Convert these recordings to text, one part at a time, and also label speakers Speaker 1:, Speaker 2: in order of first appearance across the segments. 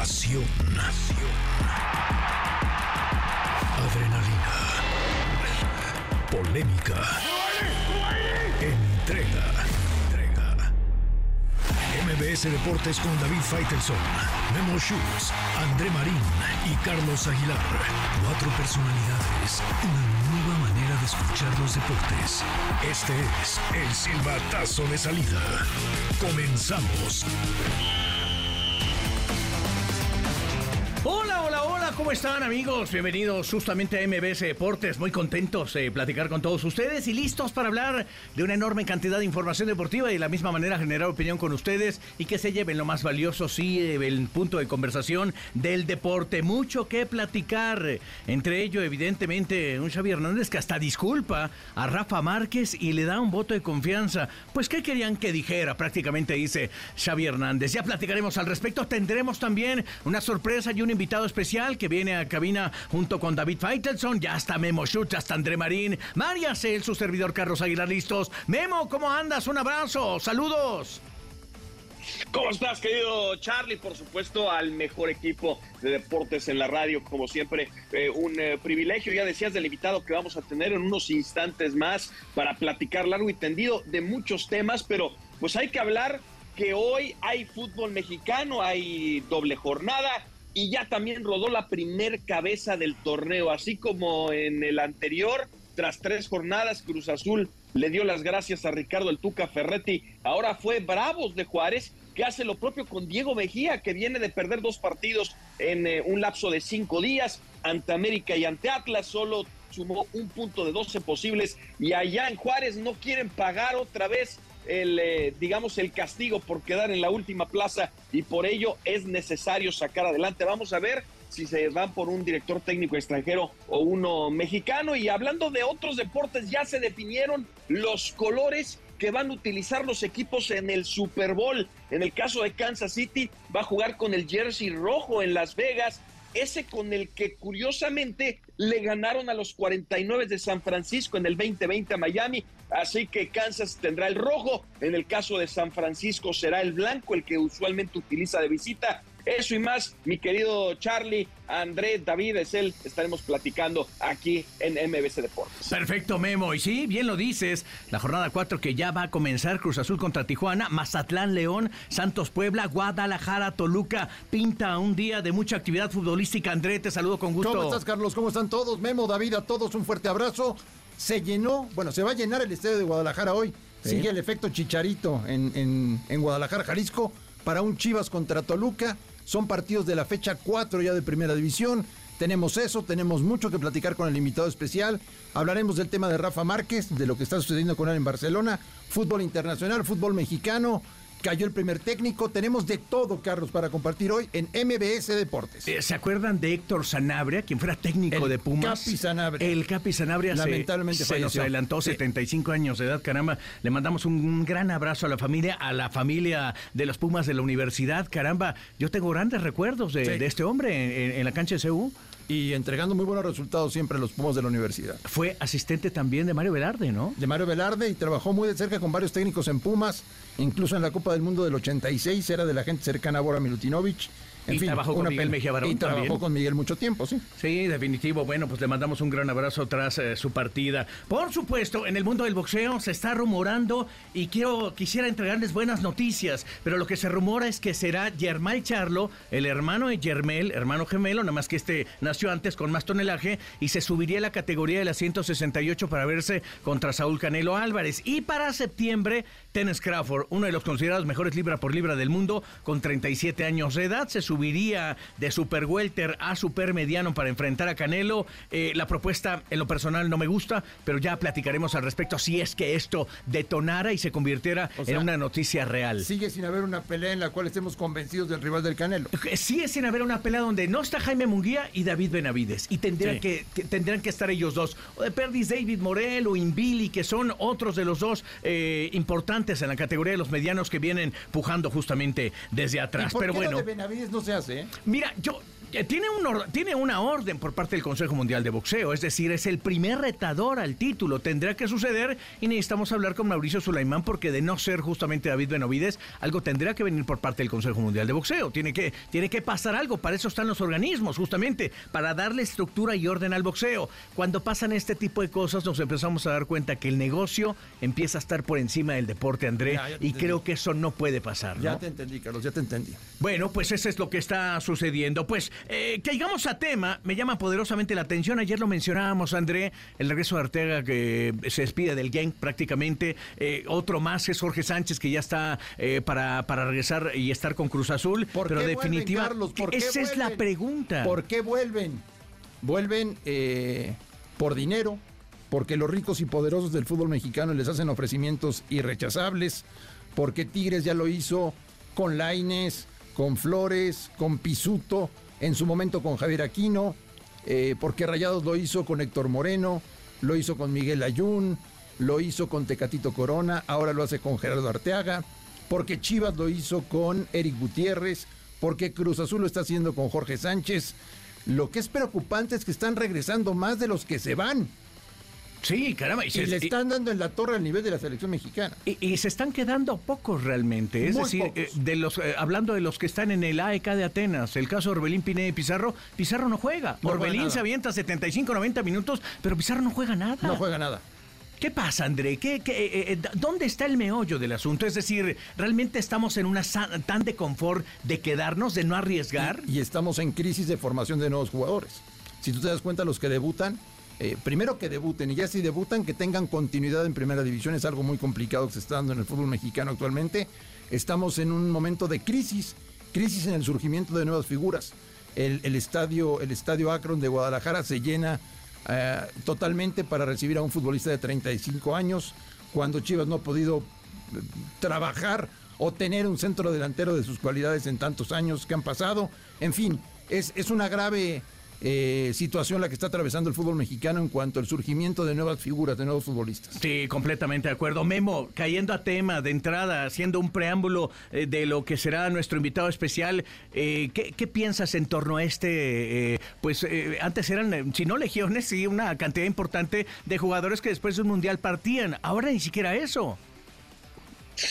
Speaker 1: Pasión. Adrenalina. Polémica. Entrega. Entrega. MBS Deportes con David Faitelson, Memo Schultz, André Marín y Carlos Aguilar. Cuatro personalidades. Una nueva manera de escuchar los deportes. Este es el silbatazo de salida. Comenzamos.
Speaker 2: ¿Cómo están amigos? Bienvenidos justamente a MBS Deportes, muy contentos de platicar con todos ustedes y listos para hablar de una enorme cantidad de información deportiva y de la misma manera generar opinión con ustedes y que se lleven lo más valioso, sí, el punto de conversación del deporte. Mucho que platicar, entre ello evidentemente un Xavi Hernández que hasta disculpa a Rafa Márquez y le da un voto de confianza. Pues ¿qué querían que dijera? Prácticamente dice Xavi Hernández. Ya platicaremos al respecto, tendremos también una sorpresa y un invitado especial que viene a cabina junto con David Feitelson, ya está Memo Schutz, hasta André Marín, María Cel, su servidor Carlos Aguilar, listos. Memo, ¿cómo andas? Un abrazo, saludos.
Speaker 3: ¿Cómo estás, querido Charlie? Por supuesto, al mejor equipo de deportes en la radio, como siempre, eh, un eh, privilegio. Ya decías del invitado que vamos a tener en unos instantes más para platicar largo y tendido de muchos temas, pero pues hay que hablar que hoy hay fútbol mexicano, hay doble jornada, y ya también rodó la primer cabeza del torneo, así como en el anterior, tras tres jornadas, Cruz Azul le dio las gracias a Ricardo El Tuca Ferretti, ahora fue Bravos de Juárez, que hace lo propio con Diego Mejía, que viene de perder dos partidos en eh, un lapso de cinco días, ante América y ante Atlas, solo sumó un punto de 12 posibles, y allá en Juárez no quieren pagar otra vez el, eh, digamos, el castigo por quedar en la última plaza y por ello es necesario sacar adelante. Vamos a ver si se van por un director técnico extranjero o uno mexicano. Y hablando de otros deportes, ya se definieron los colores que van a utilizar los equipos en el Super Bowl. En el caso de Kansas City, va a jugar con el jersey rojo en Las Vegas ese con el que curiosamente le ganaron a los 49 de San Francisco en el 2020 a Miami. Así que Kansas tendrá el rojo. En el caso de San Francisco será el blanco, el que usualmente utiliza de visita. Eso y más, mi querido Charlie, André, David, es él, estaremos platicando aquí en MBC Deportes.
Speaker 2: Perfecto, Memo. Y sí, bien lo dices, la jornada 4 que ya va a comenzar, Cruz Azul contra Tijuana, Mazatlán, León, Santos, Puebla, Guadalajara, Toluca, pinta un día de mucha actividad futbolística. André, te saludo con gusto.
Speaker 4: ¿Cómo estás, Carlos? ¿Cómo están todos? Memo, David, a todos un fuerte abrazo. Se llenó, bueno, se va a llenar el estadio de Guadalajara hoy. Sigue el efecto chicharito en, en, en Guadalajara, Jalisco, para un Chivas contra Toluca. Son partidos de la fecha 4 ya de Primera División. Tenemos eso, tenemos mucho que platicar con el invitado especial. Hablaremos del tema de Rafa Márquez, de lo que está sucediendo con él en Barcelona, fútbol internacional, fútbol mexicano, cayó el primer técnico. Tenemos de todo, Carlos, para compartir hoy en MBS Deportes.
Speaker 2: Eh, ¿Se acuerdan de Héctor Sanabria, quien fuera técnico
Speaker 4: El
Speaker 2: de Pumas?
Speaker 4: Capi Sanabria.
Speaker 2: El Capi Sanabria se-
Speaker 4: Lamentablemente
Speaker 2: se, nos
Speaker 4: falleció.
Speaker 2: adelantó,
Speaker 4: Sí.
Speaker 2: 75 años de edad, caramba. Le mandamos un gran abrazo a la familia, a la familia de los Pumas de la universidad, caramba. Yo tengo grandes recuerdos de,
Speaker 4: Sí.
Speaker 2: de este hombre en, en la cancha de CU.
Speaker 4: Y entregando muy buenos resultados siempre a los Pumas de la universidad.
Speaker 2: Fue asistente también de Mario Velarde, ¿no?
Speaker 4: de Mario Velarde y trabajó muy de cerca con varios técnicos en Pumas, incluso en la Copa del Mundo del 86 era de la gente cercana a Bora Milutinovic. En
Speaker 2: Y
Speaker 4: fin,
Speaker 2: trabajó con Miguel
Speaker 4: pena.
Speaker 2: Mejía Barón
Speaker 4: Y trabajó
Speaker 2: también.
Speaker 4: con Miguel mucho tiempo, sí.
Speaker 2: Sí, definitivo. Bueno, pues le mandamos un gran abrazo tras eh, su partida. Por supuesto, en el mundo del boxeo se está rumorando y quiero quisiera entregarles buenas noticias, pero lo que se rumora es que será Yermay Charlo, el hermano de Yermel, hermano gemelo, nada más que este nació antes con más tonelaje y se subiría a la categoría de las 168 para verse contra Saúl Canelo Álvarez. Y para septiembre, Tennis Crawford, uno de los considerados mejores libra por libra del mundo, con 37 años de edad, se subiría de super welter a super mediano para enfrentar a Canelo. Eh, la propuesta en lo personal no me gusta, pero ya platicaremos al respecto si es que esto detonara y se convirtiera
Speaker 4: O sea,
Speaker 2: en una noticia real.
Speaker 4: Sigue sin haber una pelea en la cual estemos convencidos del rival del Canelo.
Speaker 2: Eh, es sin haber una pelea donde no está Jaime Munguía y David Benavides. Y tendrían,
Speaker 4: Sí.
Speaker 2: que, que- tendrían que estar ellos dos. O de Perdis David Morel o Inbili, que son otros de los dos eh, importantes en la categoría de los medianos que vienen pujando justamente desde
Speaker 4: ¿Y
Speaker 2: atrás.
Speaker 4: por
Speaker 2: Pero
Speaker 4: qué
Speaker 2: bueno,
Speaker 4: de Benavides no se hace? eh?
Speaker 2: mira, yo Eh, tiene, un tiene una orden por parte del Consejo Mundial de Boxeo, es decir, es el primer retador al título. Tendrá que suceder y necesitamos hablar con Mauricio Sulaimán porque de no ser justamente David Benavides, algo tendrá que venir por parte del Consejo Mundial de Boxeo. Tiene que, tiene que pasar algo, para eso están los organismos, justamente, para darle estructura y orden al boxeo. Cuando pasan este tipo de cosas nos empezamos a dar cuenta que el negocio empieza a estar por encima del deporte, André, y creo que eso no puede pasar.
Speaker 4: Ya te entendí, Carlos, ya te entendí.
Speaker 2: Bueno, pues eso es lo que está sucediendo. Pues eh, que llegamos a tema, me llama poderosamente la atención. Ayer lo mencionábamos, André, el regreso de Arteaga que se despide del gang prácticamente. Eh, otro más es Jorge Sánchez que ya está eh, para, para regresar y estar con Cruz Azul. pero definitivamente, esa es la pregunta.
Speaker 4: ¿Por qué vuelven? Vuelven por dinero, porque los ricos y poderosos del fútbol mexicano les hacen ofrecimientos irrechazables, porque Tigres ya lo hizo con Laines, con Flores, con Pisuto, en su momento con Javier Aquino, eh, porque Rayados lo hizo con Héctor Moreno, lo hizo con Miguel Ayun, lo hizo con Tecatito Corona, ahora lo hace con Gerardo Arteaga, porque Chivas lo hizo con Eric Gutiérrez, porque Cruz Azul lo está haciendo con Jorge Sánchez. Lo que es preocupante es que están regresando más de los que se van.
Speaker 2: Sí, caramba.
Speaker 4: Y, le están dando en la torre al nivel de la selección mexicana.
Speaker 2: Y, se están quedando pocos realmente. Es decir, eh, de los eh, hablando de los que están en el AEK de Atenas, el caso de Orbelín Pineda y Pizarro, Pizarro no juega. Orbelín se avienta 75, 90 minutos, pero Pizarro no juega nada.
Speaker 4: No juega nada.
Speaker 2: ¿Qué pasa, André? ¿Qué, qué, eh, ¿Dónde está el meollo del asunto? Es decir, ¿realmente estamos en una tan de confort de quedarnos, de no arriesgar?
Speaker 4: y estamos en crisis de formación de nuevos jugadores. Si tú te das cuenta, los que debutan eh, primero que debuten y ya si debutan que tengan continuidad en primera división es algo muy complicado que se está dando en el fútbol mexicano actualmente. Estamos en un momento de crisis, crisis en el surgimiento de nuevas figuras. El, estadio, el estadio Akron de Guadalajara se llena eh, totalmente para recibir a un futbolista de 35 años cuando Chivas no ha podido eh, trabajar o tener un centro delantero de sus cualidades en tantos años que han pasado. En fin, es, es una grave eh, situación la que está atravesando el fútbol mexicano en cuanto al surgimiento de nuevas figuras, de nuevos futbolistas.
Speaker 2: Sí, completamente de acuerdo. Memo, cayendo a tema de entrada, haciendo un preámbulo eh, de lo que será nuestro invitado especial, eh, ¿qué, piensas en torno a este? pues antes eran, si no legiones, sí, una cantidad importante de jugadores que después de un mundial partían. Ahora ni siquiera eso.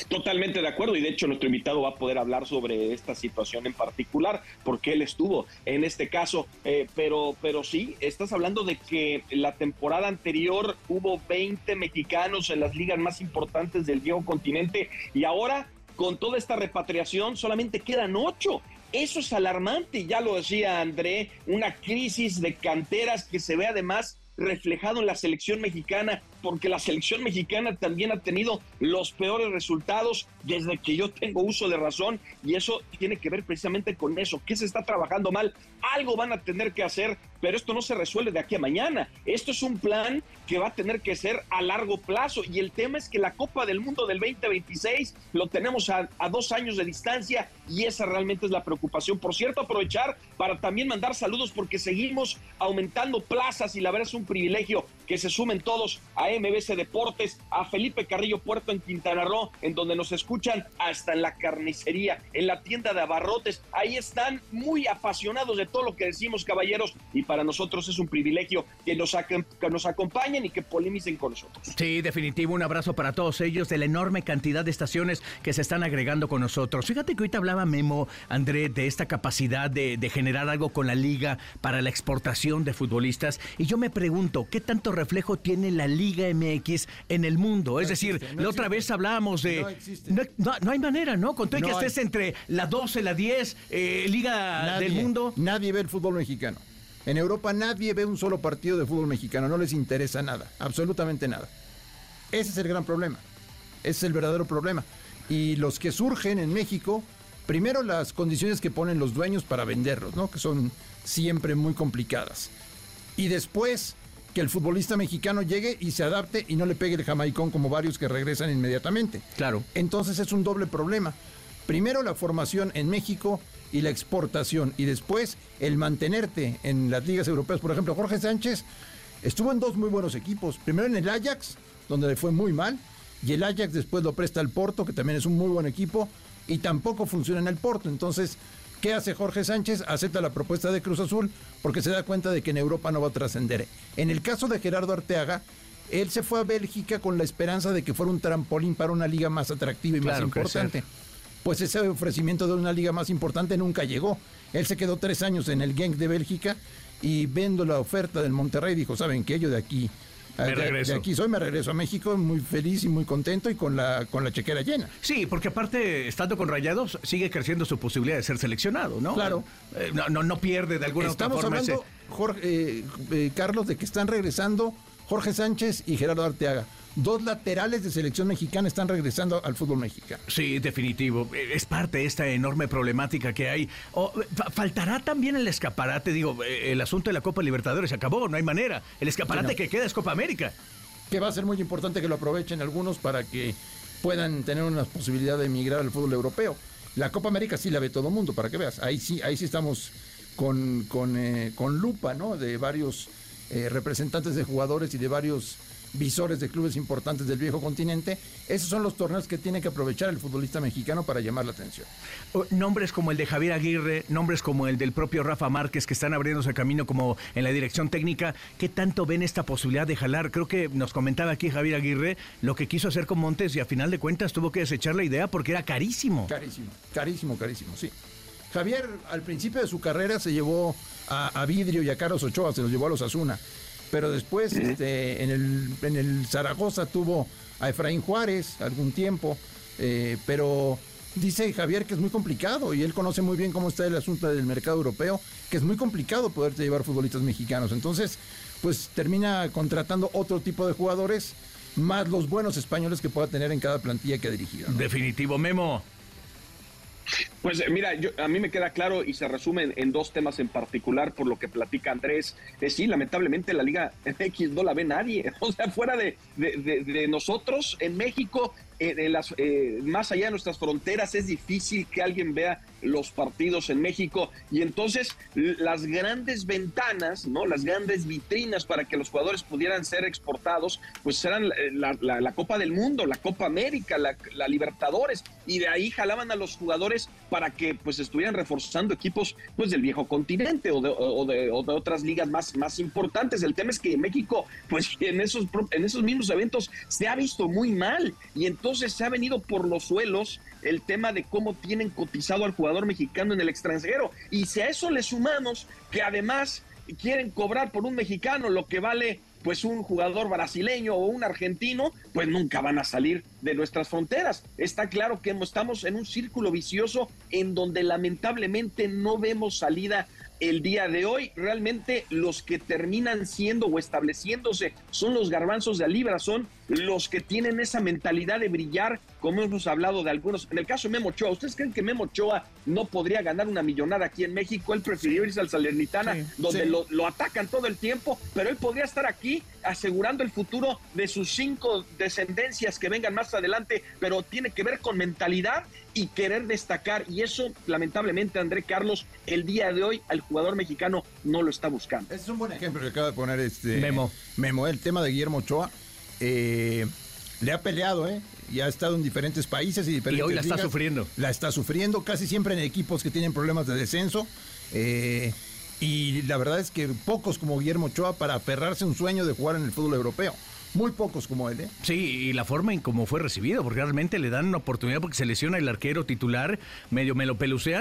Speaker 3: Totalmente de acuerdo y de hecho nuestro invitado va a poder hablar sobre esta situación en particular porque él estuvo en este caso, eh, pero, pero sí, estás hablando de que la temporada anterior hubo 20 mexicanos en las ligas más importantes del viejo continente y ahora con toda esta repatriación solamente quedan 8. Eso es alarmante, ya lo decía André, una crisis de canteras que se ve además reflejado en la selección mexicana porque la selección mexicana también ha tenido los peores resultados desde que yo tengo uso de razón y eso tiene que ver precisamente con eso, que se está trabajando mal, algo van a tener que hacer, pero esto no se resuelve de aquí a mañana, esto es un plan que va a tener que ser a largo plazo y el tema es que la Copa del Mundo del 2026 lo tenemos a, dos años de distancia y esa realmente es la preocupación. Por cierto, aprovechar para también mandar saludos porque seguimos aumentando plazas y la verdad es un privilegio que se sumen todos a MBC Deportes, a Felipe Carrillo Puerto en Quintana Roo, en donde nos escuchan hasta en la carnicería, en la tienda de abarrotes. Ahí están muy apasionados de todo lo que decimos, caballeros, y para nosotros es un privilegio que nos, que nos acompañen y que polemicen con nosotros.
Speaker 2: Sí, definitivo, un abrazo para todos ellos de la enorme cantidad de estaciones que se están agregando con nosotros. Fíjate que ahorita hablaba Memo, André, de esta capacidad de, de generar algo con la liga para la exportación de futbolistas, y yo me pregunto, ¿qué tanto reflejo tiene la liga? MX en el mundo. es decir, la otra vez hablábamos de... No, hay manera, ¿no? Con todo que estés entre la 12, la 10, eh, Liga del Mundo.
Speaker 4: Nadie ve el fútbol mexicano. En Europa nadie ve un solo partido de fútbol mexicano, no les interesa nada, absolutamente nada. Ese es el gran problema, ese es el verdadero problema. Y los que surgen en México, primero las condiciones que ponen los dueños para venderlos, ¿no? Que son siempre muy complicadas. Y después que el futbolista mexicano llegue y se adapte y no le pegue el jamaicón como varios que regresan inmediatamente.
Speaker 2: Claro.
Speaker 4: Entonces es un doble problema. Primero la formación en México y la exportación y después el mantenerte en las ligas europeas. Por ejemplo, Jorge Sánchez estuvo en dos muy buenos equipos. Primero en el Ajax, donde le fue muy mal, y el Ajax después lo presta al Porto, que también es un muy buen equipo, y tampoco funciona en el Porto. Entonces, ¿Qué hace Jorge Sánchez? Acepta la propuesta de Cruz Azul porque se da cuenta de que en Europa no va a trascender. En el caso de Gerardo Arteaga, él se fue a Bélgica con la esperanza de que fuera un trampolín para una liga más atractiva y más importante. Pues ese ofrecimiento de una liga más importante nunca llegó. Él se quedó tres años en el Genk de Bélgica y viendo la oferta del Monterrey dijo, ¿saben qué? Yo de aquí de, aquí soy, me regreso a México muy feliz y muy contento y con la, con la chequera llena.
Speaker 2: Sí, porque aparte, estando con Rayados, sigue creciendo su posibilidad de ser seleccionado, ¿no?
Speaker 4: Claro.
Speaker 2: Eh, no, no, pierde de alguna
Speaker 4: Estamos
Speaker 2: forma
Speaker 4: hablando, Jorge, eh, eh, Carlos, de que están regresando Jorge Sánchez y Gerardo Arteaga dos laterales de selección mexicana están regresando al fútbol mexicano.
Speaker 2: Sí, definitivo. Es parte de esta enorme problemática que hay. faltará también el escaparate, digo, eh, el asunto de la Copa Libertadores se acabó, no hay manera. El escaparate que queda es Copa América.
Speaker 4: Que va a ser muy importante que lo aprovechen algunos para que puedan tener una posibilidad de emigrar al fútbol europeo. La Copa América sí la ve todo el mundo, para que veas. Ahí sí, ahí sí estamos con, con, eh, lupa, ¿no? De varios eh, representantes de jugadores y de varios visores de clubes importantes del viejo continente. Esos son los torneos que tiene que aprovechar el futbolista mexicano para llamar la atención.
Speaker 2: Nombres como el de Javier Aguirre, nombres como el del propio Rafa Márquez que están abriéndose camino como en la dirección técnica, ¿qué tanto ven esta posibilidad de jalar? Creo que nos comentaba aquí Javier Aguirre lo que quiso hacer con Montes y a final de cuentas tuvo que desechar la idea porque era carísimo.
Speaker 4: Carísimo, carísimo, carísimo, sí. Javier al principio de su carrera se llevó a, Vidrio y a Carlos Ochoa, se los llevó a los Asuna pero después este, en, el, en el Zaragoza tuvo a Efraín Juárez algún tiempo, eh, pero dice Javier que es muy complicado y él conoce muy bien cómo está el asunto del mercado europeo, que es muy complicado poderte llevar futbolistas mexicanos. Entonces, pues termina contratando otro tipo de jugadores, más los buenos españoles que pueda tener en cada plantilla que ha dirigido.
Speaker 2: Definitivo, Memo.
Speaker 3: Pues eh, mira, yo, a mí me queda claro y se resume en, dos temas en particular por lo que platica Andrés. Es sí, lamentablemente la Liga MX no la ve nadie. O sea, fuera de nosotros en México, las, eh, más allá de nuestras fronteras es difícil que alguien vea los partidos en México y entonces las grandes ventanas, ¿no? Las grandes vitrinas para que los jugadores pudieran ser exportados, pues eran la, Copa del Mundo, la Copa América, la, Libertadores y de ahí jalaban a los jugadores para que pues estuvieran reforzando equipos pues del viejo continente o de otras ligas más, más importantes. El tema es que México pues en esos, en esos mismos eventos se ha visto muy mal y entonces entonces se ha venido por los suelos el tema de cómo tienen cotizado al jugador mexicano en el extranjero. Y si a eso le sumamos que además quieren cobrar por un mexicano lo que vale pues un jugador brasileño o un argentino, pues nunca van a salir de nuestras fronteras. Está claro que estamos en un círculo vicioso en donde lamentablemente no vemos salida el día de hoy. Realmente los que terminan siendo o estableciéndose son los garbanzos de libra, son los que tienen esa mentalidad de brillar, como hemos hablado de algunos. En el caso de Memo Ochoa, ¿ustedes creen que Memo Ochoa no podría ganar una millonada aquí en México? Él prefirió irse al Salernitana, donde Lo, lo, atacan todo el tiempo, pero él podría estar aquí asegurando el futuro de sus cinco descendencias que vengan más adelante, pero tiene que ver con mentalidad y querer destacar. Y eso, lamentablemente, André Carlos, el día de hoy al jugador mexicano no lo está buscando.
Speaker 4: Ese es un buen ejemplo que acaba de poner este
Speaker 2: Memo.
Speaker 4: Memo, el tema de Guillermo Ochoa eh, le ha peleado, ¿eh? Y ha estado en diferentes países y diferentes.
Speaker 2: Y hoy la está sufriendo.
Speaker 4: La está sufriendo, casi siempre en equipos que tienen problemas de descenso. Eh, y la verdad es que pocos como Guillermo Ochoa para aferrarse a un sueño de jugar en el fútbol europeo muy pocos como él. ¿eh?
Speaker 2: Sí, y la forma en cómo fue recibido, porque realmente le dan una oportunidad porque se lesiona el arquero titular, medio me lo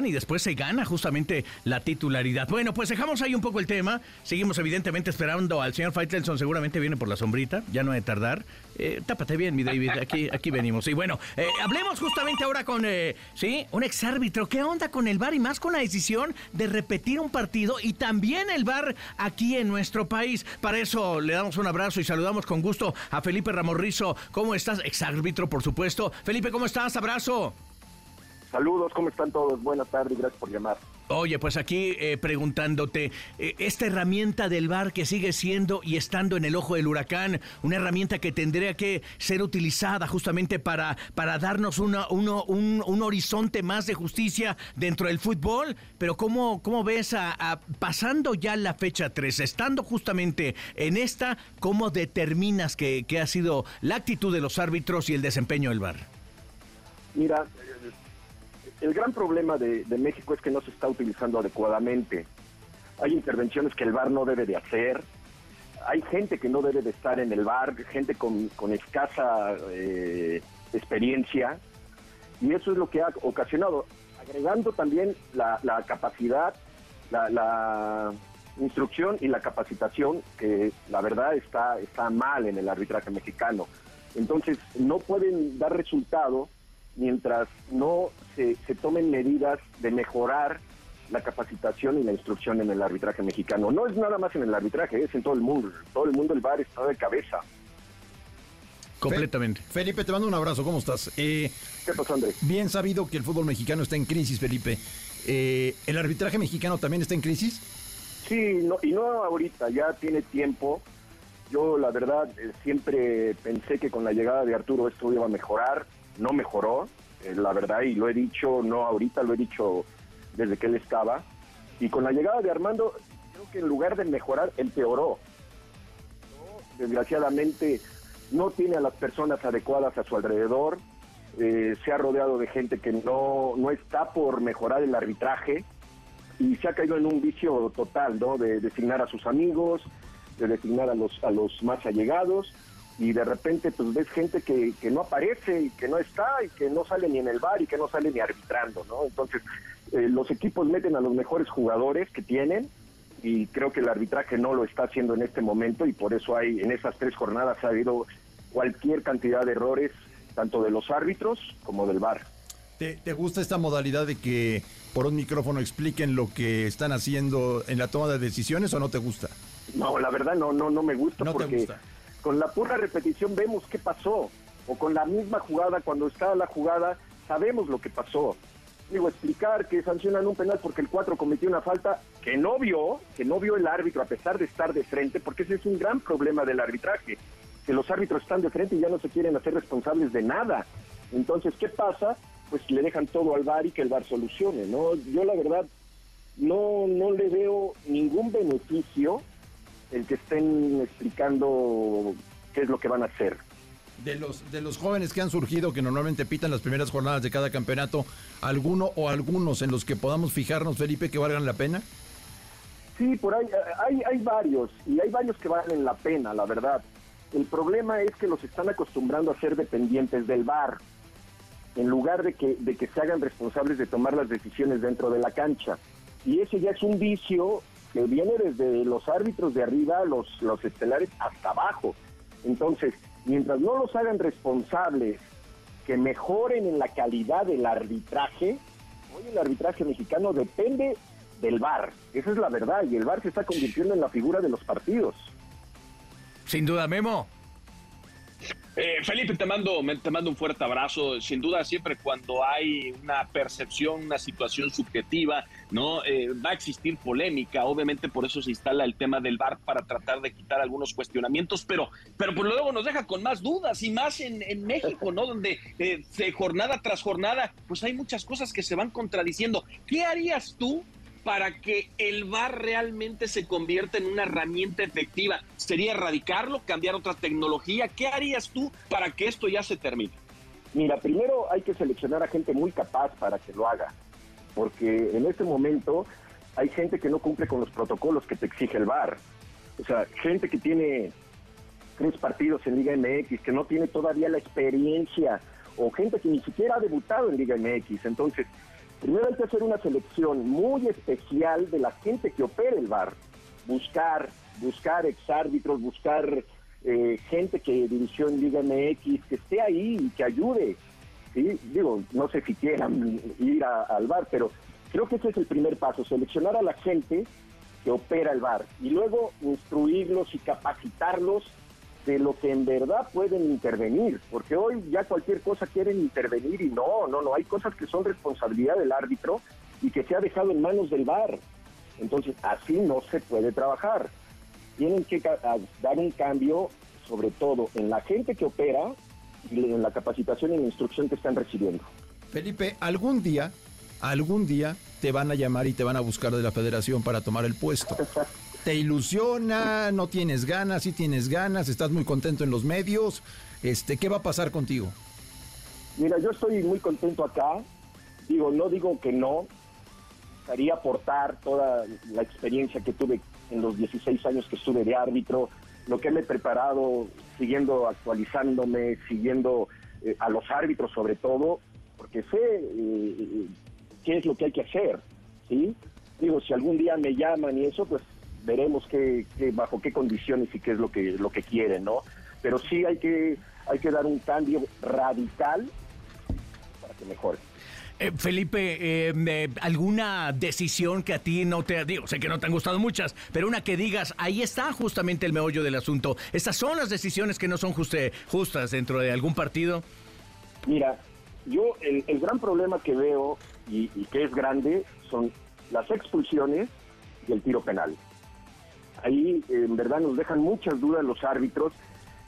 Speaker 2: y después se gana justamente la titularidad. Bueno, pues dejamos ahí un poco el tema. Seguimos evidentemente esperando al señor Faitelson, seguramente viene por la sombrita, ya no de tardar. Eh, tápate bien, mi David, aquí, aquí venimos. Y bueno, eh, hablemos justamente ahora con, eh, ¿sí? Un exárbitro. ¿Qué onda con el VAR y más con la decisión de repetir un partido y también el VAR aquí en nuestro país? Para eso le damos un abrazo y saludamos con gusto a Felipe Ramorrizo. ¿Cómo estás? Exárbitro, por supuesto. Felipe, ¿cómo estás? Abrazo.
Speaker 5: Saludos, ¿cómo están todos? Buenas tardes gracias por llamar.
Speaker 2: Oye, pues aquí eh, preguntándote, eh, esta herramienta del bar que sigue siendo y estando en el ojo del huracán, una herramienta que tendría que ser utilizada justamente para, para darnos una, un, un, horizonte más de justicia dentro del fútbol, pero ¿cómo, cómo ves a, pasando ya la fecha 3, estando justamente en esta, cómo determinas que, que ha sido la actitud de los árbitros y el desempeño del bar?
Speaker 5: Mira, el gran problema de, México es que no se está utilizando adecuadamente. Hay intervenciones que el VAR no debe de hacer. Hay gente que no debe de estar en el VAR, gente con, escasa eh, experiencia. Y eso es lo que ha ocasionado, agregando también la, capacidad, la, instrucción y la capacitación, que la verdad está, está mal en el arbitraje mexicano. Entonces, no pueden dar resultado mientras no se, tomen medidas de mejorar la capacitación y la instrucción en el arbitraje mexicano. No es nada más en el arbitraje, es en todo el mundo. Todo el mundo el bar está de cabeza.
Speaker 2: Completamente.
Speaker 4: Felipe, te mando un abrazo. ¿Cómo estás?
Speaker 5: Eh, ¿Qué pasó, Andrés?
Speaker 4: Bien sabido que el fútbol mexicano está en crisis, Felipe. Eh, ¿El arbitraje mexicano también está en crisis?
Speaker 5: Sí, no, y no ahorita, ya tiene tiempo. Yo, la verdad, eh, siempre pensé que con la llegada de Arturo esto iba a mejorar no mejoró, eh, la verdad, y lo he dicho, no ahorita, lo he dicho desde que él estaba. Y con la llegada de Armando, creo que en lugar de mejorar, empeoró. Desgraciadamente, no tiene a las personas adecuadas a su alrededor, eh, se ha rodeado de gente que no, no está por mejorar el arbitraje y se ha caído en un vicio total, ¿no? De designar a sus amigos, de designar a los, a los más allegados y de repente pues ves gente que, que, no aparece y que no está y que no sale ni en el bar y que no sale ni arbitrando, ¿no? Entonces eh, los equipos meten a los mejores jugadores que tienen y creo que el arbitraje no lo está haciendo en este momento y por eso hay en esas tres jornadas ha habido cualquier cantidad de errores tanto de los árbitros como del bar.
Speaker 4: ¿Te, ¿Te, gusta esta modalidad de que por un micrófono expliquen lo que están haciendo en la toma de decisiones o no te gusta?
Speaker 5: No, la verdad no, no, no me gusta
Speaker 4: no
Speaker 5: porque
Speaker 4: te gusta
Speaker 5: con la pura repetición vemos qué pasó, o con la misma jugada, cuando está la jugada, sabemos lo que pasó. Digo, explicar que sancionan un penal porque el 4 cometió una falta que no vio, que no vio el árbitro a pesar de estar de frente, porque ese es un gran problema del arbitraje, que los árbitros están de frente y ya no se quieren hacer responsables de nada. Entonces, ¿qué pasa? Pues le dejan todo al VAR y que el VAR solucione, ¿no? Yo la verdad no, no le veo ningún beneficio el que estén explicando qué es lo que van a hacer.
Speaker 4: De los, de los jóvenes que han surgido, que normalmente pitan las primeras jornadas de cada campeonato, ¿alguno o algunos en los que podamos fijarnos, Felipe, que valgan la pena?
Speaker 5: Sí, por ahí hay, hay varios, y hay varios que valen la pena, la verdad. El problema es que los están acostumbrando a ser dependientes del bar, en lugar de que, de que se hagan responsables de tomar las decisiones dentro de la cancha. Y ese ya es un vicio que viene desde los árbitros de arriba, los, los estelares, hasta abajo. Entonces, mientras no los hagan responsables, que mejoren en la calidad del arbitraje, hoy el arbitraje mexicano depende del VAR. Esa es la verdad, y el VAR se está convirtiendo en la figura de los partidos.
Speaker 2: Sin duda, Memo.
Speaker 3: Eh, Felipe, te mando, te mando un fuerte abrazo. Sin duda, siempre cuando hay una percepción, una situación subjetiva, no eh, va a existir polémica. Obviamente, por eso se instala el tema del VAR para tratar de quitar algunos cuestionamientos, pero, pero pues luego nos deja con más dudas y más en, México, ¿no? Donde eh, jornada tras jornada, pues hay muchas cosas que se van contradiciendo. ¿Qué harías tú para que el VAR realmente se convierta en una herramienta efectiva? ¿Sería erradicarlo, cambiar otra tecnología? ¿Qué harías tú para que esto ya se termine?
Speaker 5: Mira, primero hay que seleccionar a gente muy capaz para que lo haga, porque en este momento hay gente que no cumple con los protocolos que te exige el VAR. O sea, gente que tiene tres partidos en Liga MX, que no tiene todavía la experiencia, o gente que ni siquiera ha debutado en Liga MX. Entonces, Primero hay que hacer una selección muy especial de la gente que opera el bar, buscar, buscar exárbitros, buscar eh, gente que dirigió en Liga MX, que esté ahí y que ayude. ¿sí? Digo, no sé si quieran ir al bar, pero creo que ese es el primer paso, seleccionar a la gente que opera el bar y luego instruirlos y capacitarlos de lo que en verdad pueden intervenir, porque hoy ya cualquier cosa quieren intervenir y no, no, no, hay cosas que son responsabilidad del árbitro y que se ha dejado en manos del VAR. Entonces, así no se puede trabajar. Tienen que dar un cambio, sobre todo en la gente que opera y en la capacitación y la instrucción que están recibiendo.
Speaker 4: Felipe, algún día, algún día te van a llamar y te van a buscar de la federación para tomar el puesto. ¿Te ilusiona? ¿No tienes ganas? ¿Sí tienes ganas? ¿Estás muy contento en los medios? Este, ¿Qué va a pasar contigo?
Speaker 5: Mira, yo estoy muy contento acá. Digo, no digo que no, gustaría aportar toda la experiencia que tuve en los 16 años que estuve de árbitro, lo que me he preparado, siguiendo actualizándome, siguiendo eh, a los árbitros sobre todo, porque sé eh, qué es lo que hay que hacer, ¿sí? Digo, si algún día me llaman y eso, pues veremos qué, qué, bajo qué condiciones y qué es lo que lo que quieren, ¿no? Pero sí hay que hay que dar un cambio radical para que mejore.
Speaker 2: Eh, Felipe, eh, ¿alguna decisión que a ti no te... Digo, sé que no te han gustado muchas, pero una que digas, ahí está justamente el meollo del asunto. ¿Estas son las decisiones que no son juste, justas dentro de algún partido?
Speaker 5: Mira, yo el, el gran problema que veo y, y, que es grande son las expulsiones y el tiro penal. Ahí en verdad nos dejan muchas dudas los árbitros,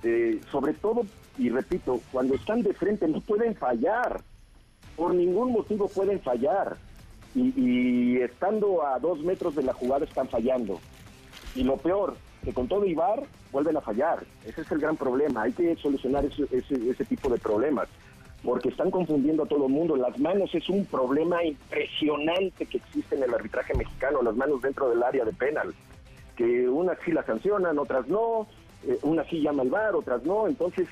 Speaker 5: eh, sobre todo, y repito, cuando están de frente no pueden fallar por ningún motivo pueden fallar. Y, y, estando a dos metros de la jugada están fallando. Y lo peor, que con todo Ibar vuelven a fallar. Ese es el gran problema. Hay que solucionar ese, tipo de problemas. Porque están confundiendo a todo el mundo. Las manos es un problema impresionante que existe en el arbitraje mexicano, las manos dentro del área de penal. Que unas sí las sancionan, otras no. Eh, unas sí llama al bar, otras no. Entonces,